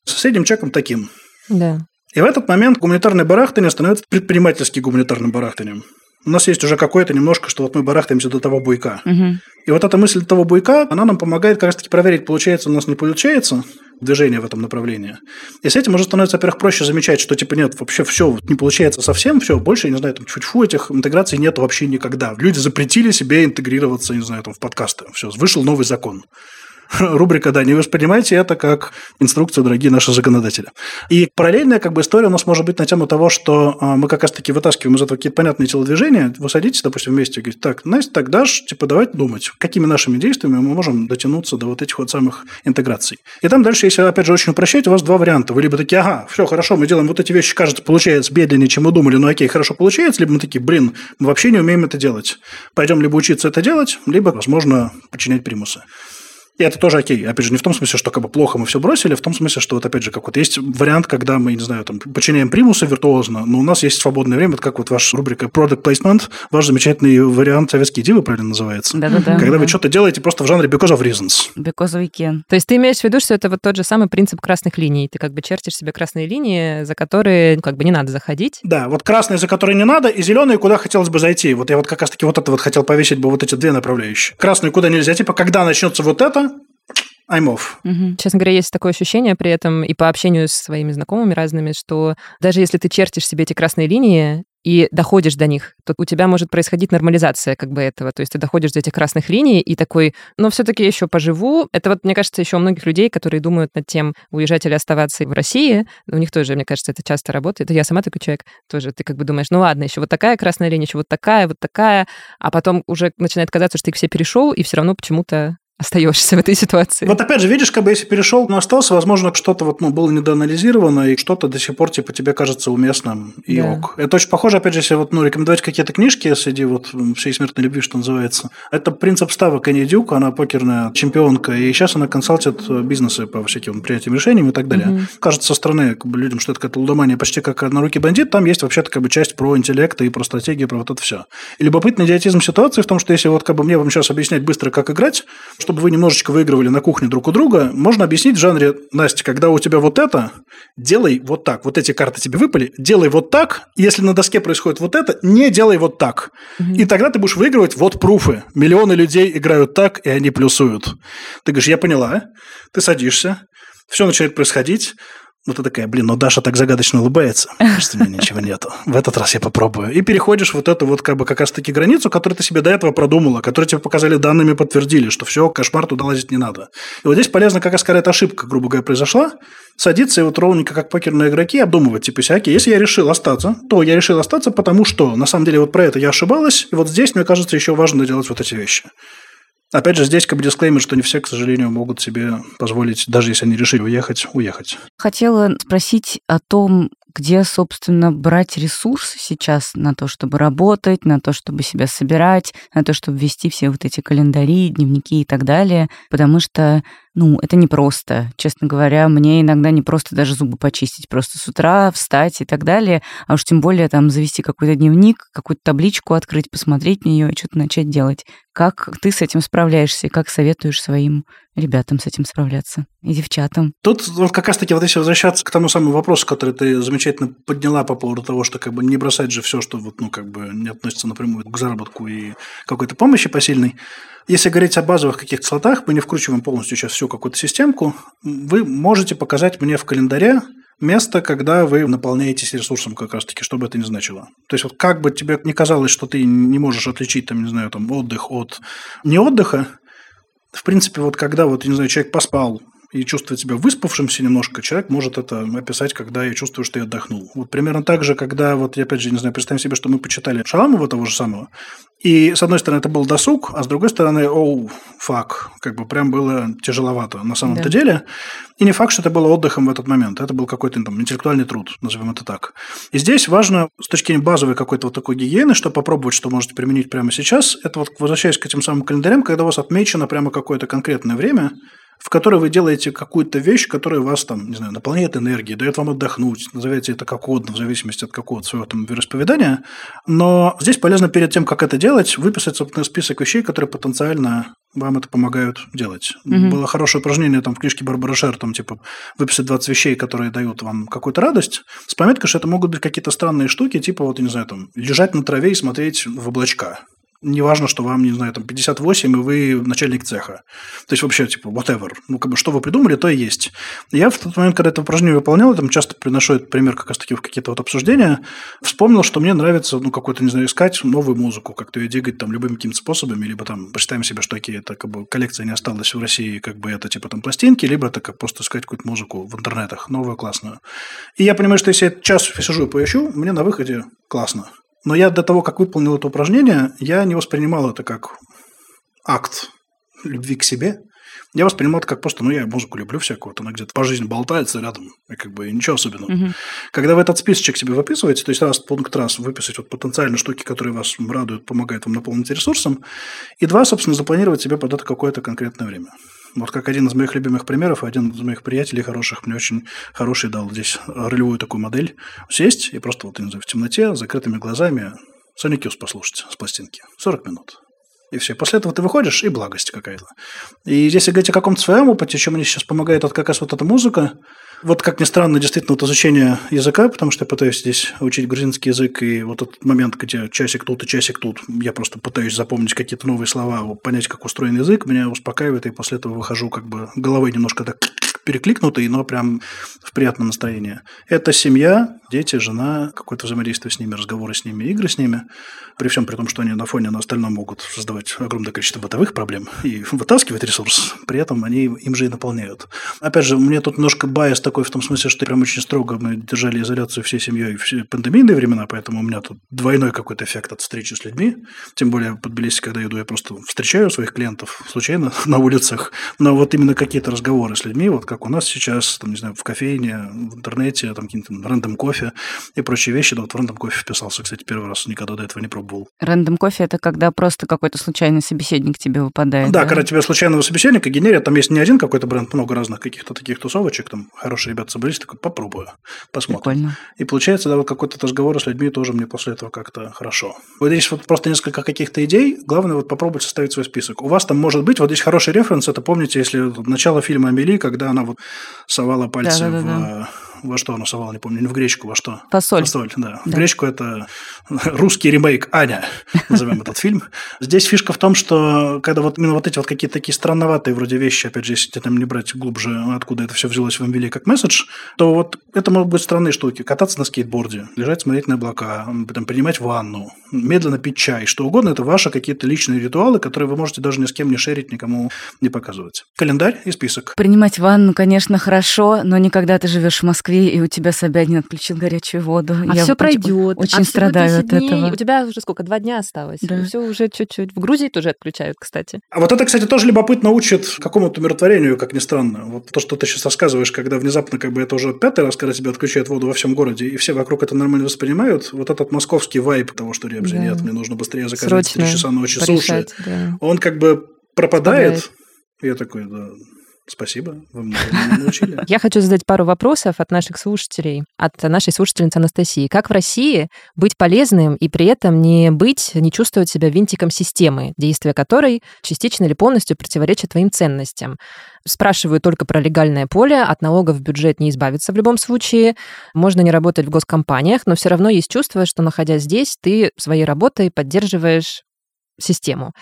с средним чеком таким. Да. И в этот момент гуманитарное барахтание становится предпринимательским гуманитарным барахтанием. У нас есть уже какое-то немножко, что вот мы барахтаемся до того буйка. Мгм. И вот эта мысль того буйка, она нам помогает как раз-таки проверить, получается у нас, не получается движение в этом направлении. И с этим уже становится, во-первых, проще замечать, что типа нет, вообще все не получается совсем, все, больше, я не знаю, там чуть-чуть этих интеграций нет вообще никогда. Люди запретили себе интегрироваться, не знаю, там в подкасты. Все, вышел новый закон. (laughs) Рубрика, да, не воспринимайте это как инструкцию, дорогие наши законодатели. И параллельная как бы история у нас может быть на тему того, что а, мы как раз-таки вытаскиваем из этого какие-то понятные телодвижения, вы садитесь, допустим, вместе и говорите, так, Настя, так, Даш, типа, давайте думать, какими нашими действиями мы можем дотянуться до вот этих вот самых интеграций. И там дальше, если, опять же, очень упрощать, у вас два варианта. Вы либо такие, ага, все, хорошо, мы делаем вот эти вещи, кажется, получается медленнее, чем мы думали, но окей, хорошо получается, либо мы такие, блин, мы вообще не умеем это делать. Пойдем либо учиться это делать, либо, возможно, подчинять примусы. И это тоже окей. Опять же, не в том смысле, что как бы плохо мы все бросили, а в том смысле, что вот опять же, как вот есть вариант, когда мы, не знаю, там, подчиняем примусы виртуозно, но у нас есть свободное время, это как вот ваша рубрика Product Placement, ваш замечательный вариант советские дивы, правильно называется. Да-да-да. Когда вы что-то делаете просто в жанре because of reasons. Because we can. То есть ты имеешь в виду, что это вот тот же самый принцип красных линий. Ты как бы чертишь себе красные линии, за которые ну, как бы не надо заходить. Да, вот красные, за которые не надо, и зеленые, куда хотелось бы зайти. Вот я вот как раз-таки вот это вот хотел повесить бы вот эти две направляющие. Красные, куда нельзя, типа, когда начнется вот это, I'm off. Мгм. Честно говоря, есть такое ощущение при этом и по общению с своими знакомыми разными, что даже если ты чертишь себе эти красные линии и доходишь до них, то у тебя может происходить нормализация как бы этого. То есть ты доходишь до этих красных линий и такой, но все-таки еще поживу. Это вот, мне кажется, еще у многих людей, которые думают над тем, уезжать или оставаться в России, у них тоже, мне кажется, это часто работает. Я сама такой человек тоже. Ты как бы думаешь, ну ладно, еще вот такая красная линия, еще вот такая, вот такая, а потом уже начинает казаться, что ты их все перешел, и все равно почему-то остаешься в этой ситуации. Вот опять же, видишь, как бы если перешел, но остался, возможно, что-то вот, ну, было недоанализировано, и что-то до сих пор, типа, тебе кажется уместным и Да. ок. Это очень похоже, опять же, если вот, ну, рекомендовать какие-то книжки среди вот всей смертной любви, что называется. Это принцип ставок Энни Дюк, она покерная чемпионка, и сейчас она консалтит э, бизнесы по всяким принятиям решений и так далее. Мгм. Кажется со стороны как бы, людям, что это какая-то лудомания почти как на руки бандит, там есть вообще-то как бы часть про интеллект и про стратегию, про вот это все. И любопытный идиотизм ситуации в том, что если вот как бы мне вам сейчас объяснять быстро, как играть, чтобы вы немножечко выигрывали на кухне друг у друга, можно объяснить в жанре, Настя, когда у тебя вот это, делай вот так. Вот эти карты тебе выпали, делай вот так. Если на доске происходит вот это, не делай вот так. И тогда ты будешь выигрывать вот пруфы. Миллионы людей играют так, и они плюсуют. Ты говоришь, я поняла. Ты садишься, все начинает происходить. Ну, ты такая, блин, ну Даша так загадочно улыбается, (laughs) что у меня ничего нету. В этот раз я попробую. И переходишь вот эту вот как бы как раз-таки границу, которую ты себе до этого продумала, которую тебе показали данными, подтвердили, что все, кошмар туда лазить не надо. И вот здесь полезно как раз какая-то ошибка, грубо говоря, произошла, садиться и вот ровненько как покерные игроки обдумывать, типа, окей, если я решил остаться, то я решил остаться, потому что, на самом деле, вот про это я ошибалась, и вот здесь, мне кажется, еще важно делать вот эти вещи. Опять же, здесь как бы дисклеймер, что не все, к сожалению, могут себе позволить, даже если они решили уехать, уехать. Хотела спросить о том, где, собственно, брать ресурсы сейчас на то, чтобы работать, на то, чтобы себя собирать, на то, чтобы вести все вот эти календари, дневники и так далее, потому что, ну, это непросто. Честно говоря, мне иногда не просто даже зубы почистить, просто с утра встать и так далее, а уж тем более там завести какой-то дневник, какую-то табличку открыть, посмотреть на нее и что-то начать делать. Как ты с этим справляешься и как советуешь своим ребятам с этим справляться и девчатам? Тут вот как раз-таки вот если возвращаться к тому самому вопросу, который ты замечательно подняла по поводу того, что как бы не бросать же все, что вот, ну, как бы не относится напрямую к заработку и какой-то помощи посильной. Если говорить о базовых каких-то слотах, мы не вкручиваем полностью сейчас всю какую-то системку, вы можете показать мне в календаре место, когда вы наполняетесь ресурсом как раз-таки, что бы это ни значило. То есть вот как бы тебе не казалось, что ты не можешь отличить, там, не знаю, там, отдых от не отдыха, в принципе, вот когда вот, не знаю, человек поспал и чувствует себя выспавшимся немножко, человек может это описать, когда я чувствую, что я отдохнул. Вот примерно так же, когда вот, я опять же, не знаю, представим себе, что мы почитали Шаламова того же самого, и с одной стороны это был досуг, а с другой стороны, оу, фак, как бы прям было тяжеловато на самом-то Да. деле. И не факт, что это было отдыхом в этот момент. Это был какой-то там интеллектуальный труд, назовем это так. И здесь важно с точки зрения базовой какой-то вот такой гигиены, что попробовать, что можете применить прямо сейчас, это вот возвращаясь к этим самым календарям, когда у вас отмечено прямо какое-то конкретное время, в которое вы делаете какую-то вещь, которая вас там, не знаю, наполняет энергией, дает вам отдохнуть, назовите это как угодно, в зависимости от какого-то своего там вероисповедания. Но здесь полезно перед тем, как это делать, выписать собственно, список вещей, которые потенциально вам это помогают делать. Угу. Было хорошее упражнение там в книжке Барбара Шер, там типа выписать 20 вещей, которые дают вам какую-то радость, с пометкой, что это могут быть какие-то странные штуки, типа вот, не знаю, там, лежать на траве и смотреть в облачка неважно, что вам, не знаю, там 58, и вы начальник цеха. То есть вообще, типа, whatever. Ну, как бы, что вы придумали, то и есть. Я в тот момент, когда это упражнение выполнял, там часто приношу этот пример как раз-таки в какие-то вот обсуждения, вспомнил, что мне нравится, ну, какой-то, не знаю, искать новую музыку, как-то ее двигать там любыми какими-то способами, либо там представим себе, что такие, это как бы коллекция не осталась в России, как бы это типа там пластинки, либо это как просто искать какую-то музыку в интернетах, новую, классную. И я понимаю, что если я час сижу и поищу, мне на выходе классно. Но я до того, как выполнил это упражнение, я не воспринимал это как акт любви к себе. Я воспринимал это как просто, ну, я музыку люблю всякую, вот она где-то по жизни болтается рядом, и как бы ничего особенного. Угу. Когда вы этот списочек себе выписываете, то есть раз пункт раз выписать вот потенциально штуки, которые вас радуют, помогают вам наполнить ресурсом, и два, собственно, запланировать себе под это какое-то конкретное время. Вот как один из моих любимых примеров, один из моих приятелей хороших мне очень хороший дал здесь ролевую такую модель. Сесть и просто вот, в темноте, с закрытыми глазами Sonic послушать с пластинки. 40 минут. И все. После этого ты выходишь, и благость какая-то. И если говорить о каком-то своем опыте, чем мне сейчас помогает вот как раз вот эта музыка, вот как ни странно, действительно, вот изучение языка, потому что я пытаюсь здесь учить грузинский язык, и вот этот момент, где часик тут и часик тут, я просто пытаюсь запомнить какие-то новые слова, понять, как устроен язык, меня успокаивает, и после этого выхожу как бы головой немножко так перекликнутый, но прям в приятном настроении. Это семья, дети, жена, какое-то взаимодействие с ними, разговоры с ними, игры с ними. При всем при том, что они на фоне на остальном могут создавать огромное количество бытовых проблем и вытаскивать ресурс, при этом они им же и наполняют. Опять же, мне тут немножко bias такой в том смысле, что прям очень строго мы держали изоляцию всей семьей в пандемийные времена, поэтому у меня тут двойной какой-то эффект от встречи с людьми. Тем более по Тбилиси, когда иду, я просто встречаю своих клиентов случайно (laughs) на улицах, но вот именно какие-то разговоры с людьми, вот как у нас сейчас, там, не знаю, в кофейне, в интернете, там какие-то random coffee и прочие вещи. Да, вот в random coffee вписался, кстати, первый раз, никогда до этого не пробовал. Рандом кофе – это когда просто какой-то случайный собеседник тебе выпадает, да? Да, когда тебе случайного собеседника генерят, там есть не один какой-то бренд, много разных каких-то таких тусовочек, там хорошие ребята собрались, такой, попробую, посмотрим. Прикольно. И получается, да, вот какой-то разговор с людьми тоже мне после этого как-то хорошо. Вот здесь вот просто несколько каких-то идей, главное вот попробовать составить свой список. У вас там может быть, вот здесь хороший референс, это помните, если начало фильма «Амели», когда она вот совала пальцы да, да, да, в во что она совала, не помню, не в гречку, во что? Фасоль. Фасоль, да. да. В гречку это русский ремейк Аня, назовем этот фильм. Здесь фишка в том, что когда вот именно вот эти вот какие-то такие странноватые вроде вещи, опять же, если там не брать глубже, откуда это все взялось в MVL как месседж, то вот это могут быть странные штуки. Кататься на скейтборде, лежать, смотреть на облака, там, принимать ванну, медленно пить чай, что угодно, это ваши какие-то личные ритуалы, которые вы можете даже ни с кем не шерить, никому не показывать. Календарь и список. Принимать ванну, конечно, хорошо, но никогда ты живешь в Москве Москве, и у тебя Собянин отключил горячую воду. А Я все пройдет. Очень а страдаю от дней, этого. У тебя уже сколько? Два дня осталось. Да. Все уже чуть-чуть. В Грузии тоже отключают, кстати. А вот это, кстати, тоже любопытно учит какому-то умиротворению, как ни странно. Вот то, что ты сейчас рассказываешь, когда внезапно как бы это уже пятый раз, когда тебя отключают воду во всем городе, и все вокруг это нормально воспринимают, вот этот московский вайп того, что ребят, да. нет, мне нужно быстрее заказать Срочно 3 часа ночи порешать, суши, да. он как бы пропадает. пропадает. Я такой, да, Спасибо, вы меня научили. Я хочу задать пару вопросов от наших слушателей, от нашей слушательницы Анастасии. Как в России быть полезным и при этом не быть, не чувствовать себя винтиком системы, действия которой частично или полностью противоречат твоим ценностям? Спрашиваю только про легальное поле, от налогов в бюджет не избавиться в любом случае. Можно не работать в госкомпаниях, но все равно есть чувство, что, находясь здесь, ты своей работой поддерживаешь систему.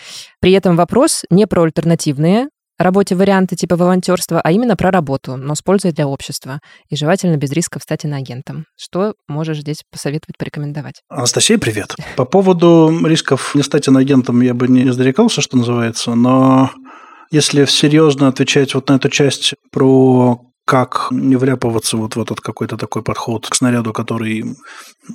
При этом вопрос не про альтернативные работе варианты типа волонтерства, а именно про работу, но с пользой для общества. И желательно без риска стать иноагентом. Что можешь здесь посоветовать, порекомендовать? Анастасия, привет. По поводу рисков не стать иноагентом я бы не зарекался, что называется, но если серьезно отвечать вот на эту часть про как не вляпываться вот в этот какой-то такой подход к снаряду, который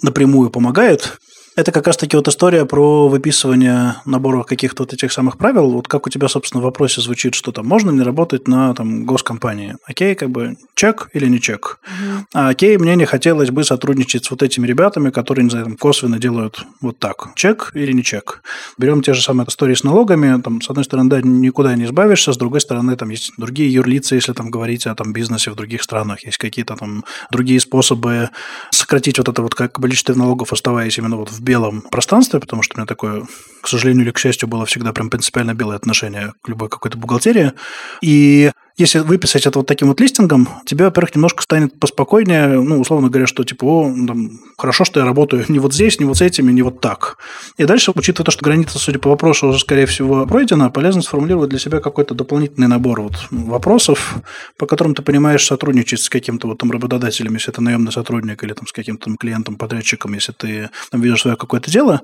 напрямую помогает, это как раз-таки вот история про выписывание набора каких-то вот этих самых правил. Вот как у тебя, собственно, в вопросе звучит, что там можно ли работать на там, госкомпании. Окей, как бы чек или не чек. Угу. А окей, мне не хотелось бы сотрудничать с вот этими ребятами, которые, не знаю, там, косвенно делают вот так. Чек или не чек. Берем те же самые истории с налогами. Там, с одной стороны, да, никуда не избавишься, с другой стороны, там есть другие юрлицы, если там говорить о там, бизнесе в других странах. Есть какие-то там другие способы сократить вот это вот как количество налогов, оставаясь именно вот в белом пространстве, потому что у меня такое, к сожалению или к счастью, было всегда прям принципиально белое отношение к любой какой-то бухгалтерии. И если выписать это вот таким вот листингом, тебе, во-первых, немножко станет поспокойнее, ну, условно говоря, что типа, о, там, хорошо, что я работаю не вот здесь, не вот с этими, не вот так. И дальше, учитывая то, что граница, судя по вопросу, уже, скорее всего, пройдена, полезно сформулировать для себя какой-то дополнительный набор вот вопросов, по которым ты понимаешь сотрудничать с каким-то вот там работодателем, если это наемный сотрудник, или там с каким-то клиентом, подрядчиком, если ты там видишь свое какое-то дело,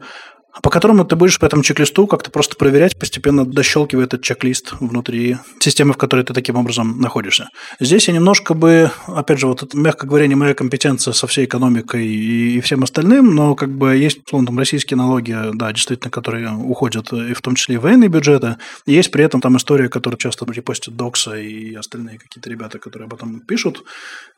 по которому ты будешь по этому чек-листу как-то просто проверять, постепенно дощелкивая этот чек-лист внутри системы, в которой ты таким образом находишься. Здесь я немножко бы, опять же, вот это, мягко говоря, не моя компетенция со всей экономикой и, и всем остальным, но как бы есть, условно, там российские налоги, да, действительно, которые уходят, и в том числе и военные бюджеты. И есть при этом там история, которую часто репостят Докса и остальные какие-то ребята, которые об этом пишут,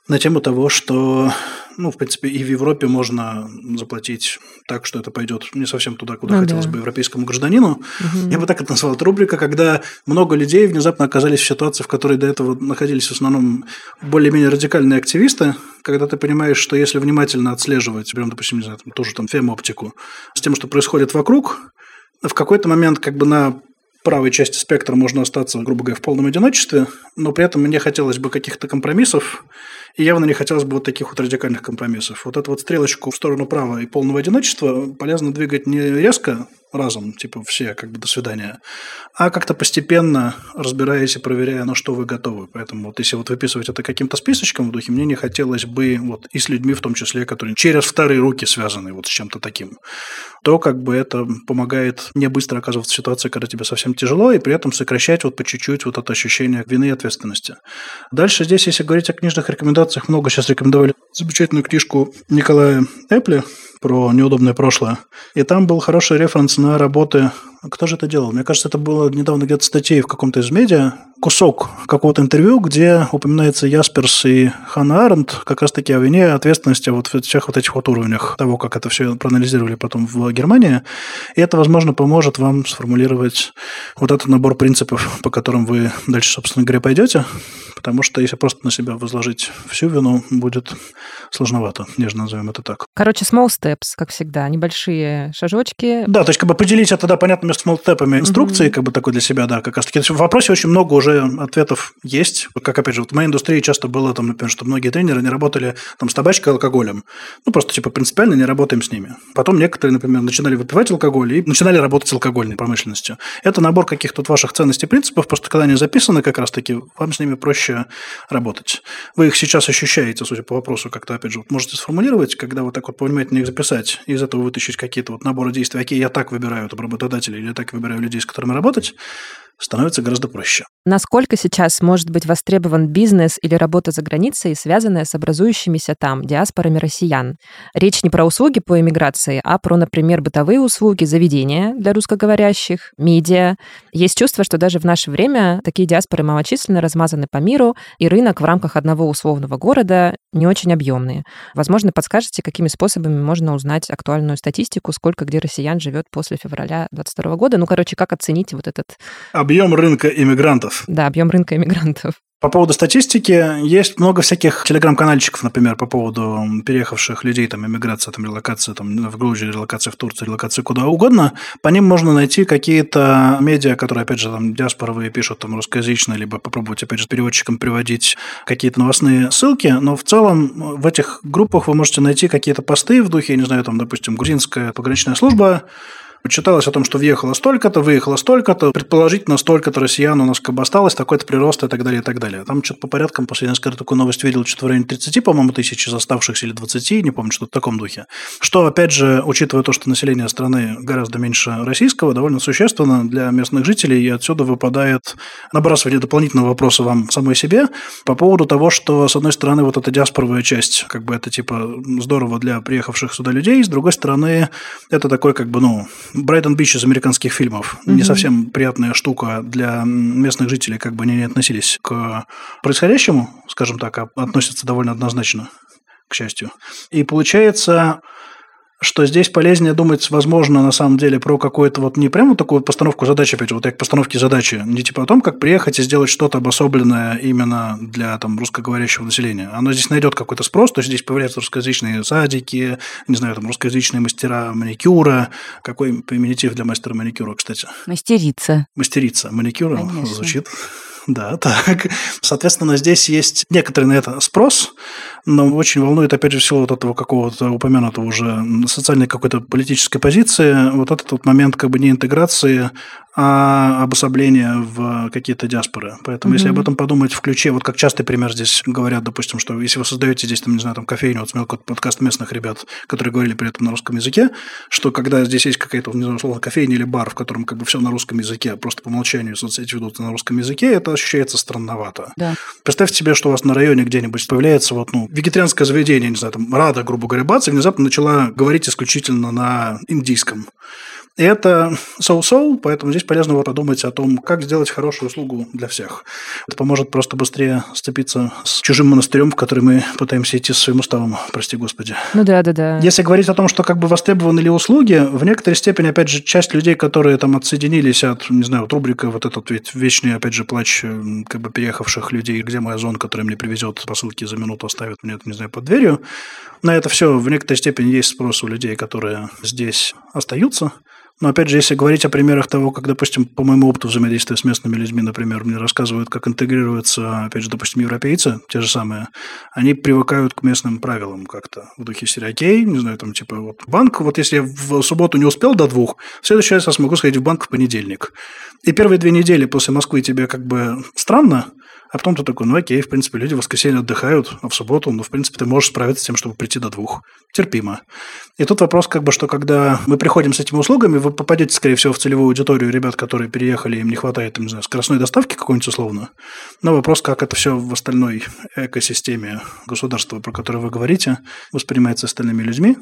на тему того, что, ну, в принципе, и в Европе можно заплатить так, что это пойдет не совсем туда, куда ну, хотелось да. бы европейскому гражданину. Угу. Я бы так это назвал. Это рубрика, когда много людей внезапно оказались в ситуации, в которой до этого находились в основном более-менее радикальные активисты, когда ты понимаешь, что если внимательно отслеживать, прям, допустим, не знаю, там, тоже там фемоптику, с тем, что происходит вокруг, в какой-то момент как бы на правой части спектра можно остаться, грубо говоря, в полном одиночестве, но при этом мне хотелось бы каких-то компромиссов, и явно не хотелось бы вот таких вот радикальных компромиссов. Вот эту вот стрелочку в сторону права и полного одиночества полезно двигать не резко, разом, типа все, как бы до свидания, а как-то постепенно разбираясь и проверяя, на что вы готовы. Поэтому вот если вот выписывать это каким-то списочком в духе, мне не хотелось бы вот и с людьми в том числе, которые через вторые руки связаны вот с чем-то таким, то как бы это помогает не быстро оказываться в ситуации, когда тебе совсем тяжело, и при этом сокращать вот по чуть-чуть вот это ощущение вины и ответственности. Дальше здесь, если говорить о книжных рекомендациях, много сейчас рекомендовали замечательную книжку Николая Эпли про неудобное прошлое. И там был хороший референс на работы кто же это делал? Мне кажется, это было недавно где-то статьей в каком-то из медиа, кусок какого-то интервью, где упоминается Ясперс и Ханна Аренд как раз-таки о вине ответственности вот в всех вот этих вот уровнях того, как это все проанализировали потом в Германии. И это, возможно, поможет вам сформулировать вот этот набор принципов, по которым вы дальше, собственно говоря, пойдете. Потому что если просто на себя возложить всю вину, будет сложновато, нежно назовем это так. Короче, small steps, как всегда, небольшие шажочки. Да, то есть как бы поделить это, да, понятными смолтепами инструкции, mm-hmm. как бы такой для себя, да, как раз таки. В вопросе очень много уже ответов есть. Как, опять же, вот в моей индустрии часто было, там, например, что многие тренеры не работали там с табачкой и алкоголем. Ну, просто, типа, принципиально не работаем с ними. Потом некоторые, например, начинали выпивать алкоголь и начинали работать с алкогольной промышленностью. Это набор каких-то вот ваших ценностей и принципов, просто когда они записаны как раз таки, вам с ними проще работать. Вы их сейчас ощущаете, судя по вопросу, как-то, опять же, вот можете сформулировать, когда вот так вот повнимательнее их записать, и из этого вытащить какие-то вот наборы действий, окей, я так выбираю там, работодателя, или я так выбираю людей, с которыми работать, становится гораздо проще. Насколько сейчас может быть востребован бизнес или работа за границей, связанная с образующимися там диаспорами россиян? Речь не про услуги по иммиграции, а про, например, бытовые услуги, заведения для русскоговорящих, медиа. Есть чувство, что даже в наше время такие диаспоры малочисленно размазаны по миру, и рынок в рамках одного условного города не очень объемный. Возможно, подскажете, какими способами можно узнать актуальную статистику, сколько где россиян живет после февраля 2022 года? Ну, короче, как оценить вот этот Объем рынка иммигрантов. Да, объем рынка иммигрантов. По поводу статистики, есть много всяких телеграм-канальчиков, например, по поводу переехавших людей, там, иммиграция, там, релокация там, в Грузию, релокация в Турцию, релокация куда угодно. По ним можно найти какие-то медиа, которые, опять же, там, диаспоровые пишут, там, русскоязычные, либо попробовать, опять же, переводчикам приводить какие-то новостные ссылки. Но в целом в этих группах вы можете найти какие-то посты в духе, я не знаю, там, допустим, грузинская пограничная служба, Читалось о том, что въехало столько-то, выехало столько-то, предположительно столько-то россиян у нас как бы осталось, такой-то прирост и так далее, и так далее. Там что-то по порядкам, последний раз такую новость видел, что-то в районе 30, по-моему, тысяч из оставшихся или 20, не помню, что-то в таком духе. Что, опять же, учитывая то, что население страны гораздо меньше российского, довольно существенно для местных жителей, и отсюда выпадает набрасывание дополнительного вопроса вам самой себе по поводу того, что, с одной стороны, вот эта диаспоровая часть, как бы это типа здорово для приехавших сюда людей, с другой стороны, это такой как бы, ну, Брайтон Бич из американских фильмов. Mm-hmm. Не совсем приятная штука для местных жителей, как бы они не относились к происходящему, скажем так, а относятся довольно однозначно, к счастью. И получается, что здесь полезнее думать, возможно, на самом деле про какую-то вот не прямо такую постановку задачи, опять же, вот я к постановке задачи, не типа о том, как приехать и сделать что-то обособленное именно для там русскоговорящего населения. Оно здесь найдет какой-то спрос, то есть здесь появляются русскоязычные садики, не знаю, там русскоязычные мастера маникюра. Какой феминитив для мастера маникюра, кстати? Мастерица. Мастерица маникюра Конечно. звучит да, (laughs) так. Соответственно, здесь есть некоторый на это спрос, но очень волнует, опять же, в силу вот этого какого-то упомянутого уже социальной какой-то политической позиции, вот этот вот момент как бы не интеграции, а обособления в какие-то диаспоры. Поэтому, mm-hmm. если об этом подумать в ключе, вот как частый пример здесь говорят, допустим, что если вы создаете здесь, там, не знаю, там, кофейню, вот смотрел какой-то подкаст местных ребят, которые говорили при этом на русском языке, что когда здесь есть какая-то, не знаю, условно, кофейня или бар, в котором как бы все на русском языке, просто по умолчанию соцсети ведут на русском языке, это ощущается странновато. Да. Представьте себе, что у вас на районе где-нибудь появляется вот, ну, вегетарианское заведение, не знаю, там, Рада, грубо говоря, бац, и внезапно начала говорить исключительно на индийском. Это соу-соу, поэтому здесь полезно подумать о том, как сделать хорошую услугу для всех. Это поможет просто быстрее сцепиться с чужим монастырем, в который мы пытаемся идти со своим уставом, прости господи. Ну да, да, да. Если говорить о том, что как бы востребованы ли услуги, в некоторой степени, опять же, часть людей, которые там отсоединились от, не знаю, вот рубрика вот этот ведь вечный, опять же, плач как бы переехавших людей, где мой озон, который мне привезет посылки за минуту, оставит мне, не знаю, под дверью. На это все в некоторой степени есть спрос у людей, которые здесь остаются. Но опять же, если говорить о примерах того, как, допустим, по моему опыту взаимодействия с местными людьми, например, мне рассказывают, как интегрируются, опять же, допустим, европейцы, те же самые, они привыкают к местным правилам как-то в духе серии, окей, не знаю, там, типа, вот банк, вот если я в субботу не успел до двух, в следующий раз я смогу сходить в банк в понедельник. И первые две недели после Москвы тебе как бы странно, а потом ты такой, ну окей, в принципе, люди в воскресенье отдыхают, а в субботу, ну, в принципе, ты можешь справиться с тем, чтобы прийти до двух. Терпимо. И тут вопрос, как бы, что когда мы приходим с этими услугами, вы попадете, скорее всего, в целевую аудиторию ребят, которые переехали, им не хватает, не знаю, скоростной доставки какой-нибудь условно. Но вопрос, как это все в остальной экосистеме государства, про которое вы говорите, воспринимается остальными людьми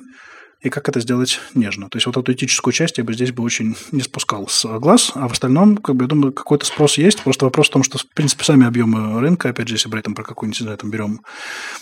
и как это сделать нежно. То есть вот эту этическую часть я бы здесь бы очень не спускал с глаз, а в остальном, как бы, я думаю, какой-то спрос есть. Просто вопрос в том, что, в принципе, сами объемы рынка, опять же, если брать там про какую-нибудь, не знаю, там берем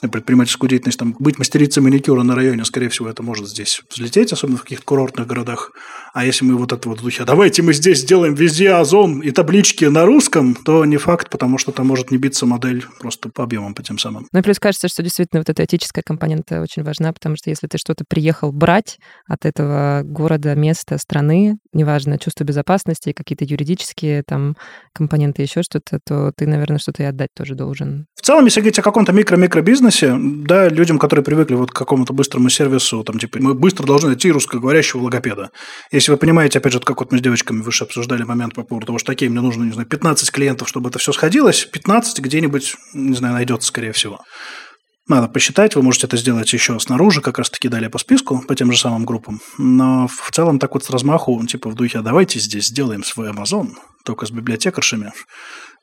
предпринимательскую деятельность, там быть мастерицей маникюра на районе, скорее всего, это может здесь взлететь, особенно в каких-то курортных городах. А если мы вот это вот в духе, давайте мы здесь сделаем везде озон и таблички на русском, то не факт, потому что там может не биться модель просто по объемам, по тем самым. Ну и плюс кажется, что действительно вот эта этическая компонента очень важна, потому что если ты что-то приехал брать от этого города, места, страны, неважно, чувство безопасности, какие-то юридические там компоненты, еще что-то, то ты, наверное, что-то и отдать тоже должен. В целом, если говорить о каком-то микро-микробизнесе, да, людям, которые привыкли вот к какому-то быстрому сервису, там, типа, мы быстро должны найти русскоговорящего логопеда. Если вы понимаете, опять же, как вот мы с девочками выше обсуждали момент по поводу того, что такие мне нужно, не знаю, 15 клиентов, чтобы это все сходилось, 15 где-нибудь, не знаю, найдется, скорее всего. Надо посчитать, вы можете это сделать еще снаружи, как раз таки далее по списку, по тем же самым группам. Но в целом так вот с размаху, типа в духе, а давайте здесь сделаем свой Amazon, только с библиотекаршами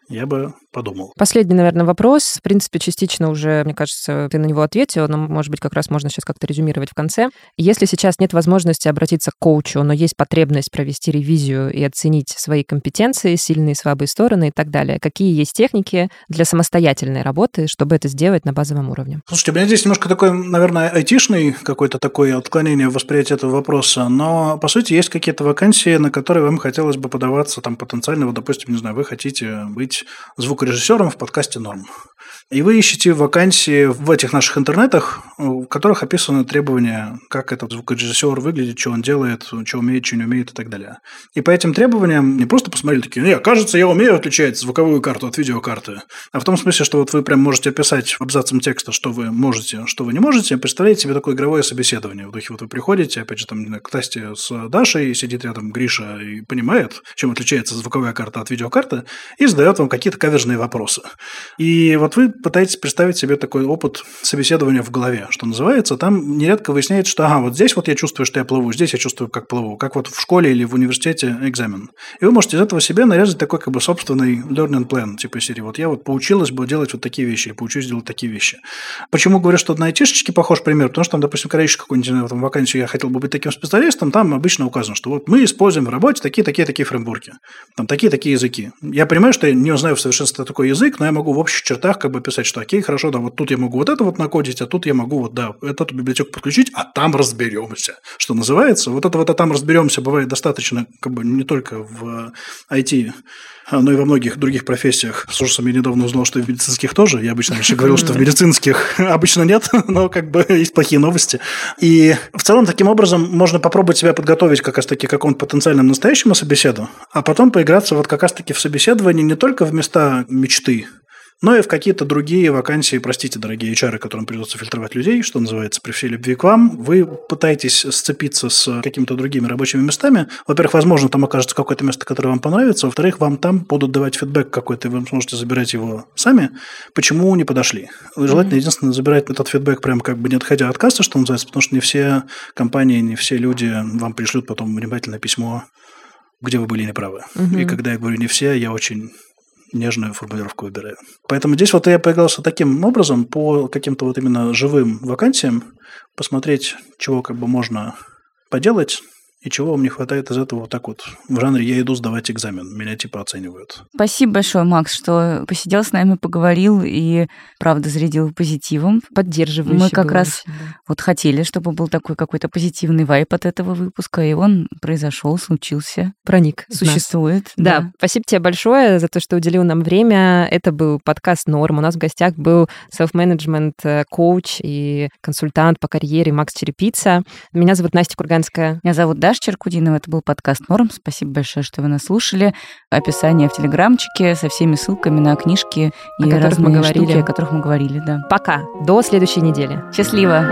я бы подумал. Последний, наверное, вопрос. В принципе, частично уже, мне кажется, ты на него ответил, но, может быть, как раз можно сейчас как-то резюмировать в конце. Если сейчас нет возможности обратиться к коучу, но есть потребность провести ревизию и оценить свои компетенции, сильные и слабые стороны и так далее, какие есть техники для самостоятельной работы, чтобы это сделать на базовом уровне? Слушайте, у меня здесь немножко такой, наверное, айтишный какой-то такое отклонение в восприятии этого вопроса, но, по сути, есть какие-то вакансии, на которые вам хотелось бы подаваться там потенциально, вот, допустим, не знаю, вы хотите быть звукорежиссером в подкасте «Норм». И вы ищете вакансии в этих наших интернетах, в которых описаны требования, как этот звукорежиссер выглядит, что он делает, что умеет, что не умеет и так далее. И по этим требованиям не просто посмотрели такие, не, кажется, я умею отличать звуковую карту от видеокарты, а в том смысле, что вот вы прям можете описать абзацем текста, что вы можете, что вы не можете, представляете себе такое игровое собеседование. В духе вот вы приходите, опять же, там к Тасте с Дашей, сидит рядом Гриша и понимает, чем отличается звуковая карта от видеокарты, и задает вам какие-то кавержные вопросы. И вот вы пытаетесь представить себе такой опыт собеседования в голове, что называется. Там нередко выясняется, что ага, вот здесь вот я чувствую, что я плыву, здесь я чувствую, как плыву, как вот в школе или в университете экзамен. И вы можете из этого себе нарезать такой как бы собственный learning plan, типа серии. Вот я вот поучилась бы делать вот такие вещи, или поучусь делать такие вещи. Почему говорю, что на айтишечке похож пример? Потому что там, допустим, когда ищешь какую-нибудь там, вакансию, я хотел бы быть таким специалистом, там обычно указано, что вот мы используем в работе такие-такие-такие фреймворки, там такие-такие языки. Я понимаю, что я не знаю в совершенстве такой язык, но я могу в общих чертах как бы написать, что окей, хорошо, да, вот тут я могу вот это вот накодить, а тут я могу вот, да, эту библиотеку подключить, а там разберемся. Что называется, вот это вот, а там разберемся бывает достаточно, как бы не только в IT, но и во многих других профессиях. С ужасом я недавно узнал, что и в медицинских тоже. Я обычно раньше говорил, что в медицинских (laughs) обычно нет, (laughs) но как бы есть плохие новости. И в целом таким образом можно попробовать себя подготовить как раз-таки к какому-то потенциальному настоящему собеседу, а потом поиграться вот как раз-таки в собеседовании не только в места мечты, но и в какие-то другие вакансии, простите, дорогие HR, которым придется фильтровать людей, что называется, при всей любви к вам, вы пытаетесь сцепиться с какими-то другими рабочими местами. Во-первых, возможно, там окажется какое-то место, которое вам понравится. Во-вторых, вам там будут давать фидбэк какой-то, и вы сможете забирать его сами. Почему не подошли? Желательно, mm-hmm. единственное, забирать этот фидбэк прям как бы не отходя от кассы, что называется, потому что не все компании, не все люди вам пришлют потом внимательное письмо где вы были неправы. Угу. И когда я говорю не все, я очень нежную формулировку выбираю. Поэтому здесь вот я поигрался таким образом по каким-то вот именно живым вакансиям, посмотреть, чего как бы можно поделать, и чего вам не хватает из этого вот так вот в жанре «я иду сдавать экзамен», меня типа оценивают. Спасибо большое, Макс, что посидел с нами, поговорил и, правда, зарядил позитивом. Поддерживающий Мы как раз очень, да. вот хотели, чтобы был такой какой-то позитивный вайп от этого выпуска, и он произошел, случился. Проник. Существует. Да. да. Спасибо тебе большое за то, что уделил нам время. Это был подкаст «Норм». У нас в гостях был self-management э, коуч и консультант по карьере Макс Черепица. Меня зовут Настя Курганская. Меня зовут Даша Черкудинова. Это был подкаст «Норм». Спасибо большое, что вы нас слушали. Описание в Телеграмчике со всеми ссылками на книжки и о разные мы говорили. штуки, о которых мы говорили. Да. Пока. До следующей недели. Счастливо.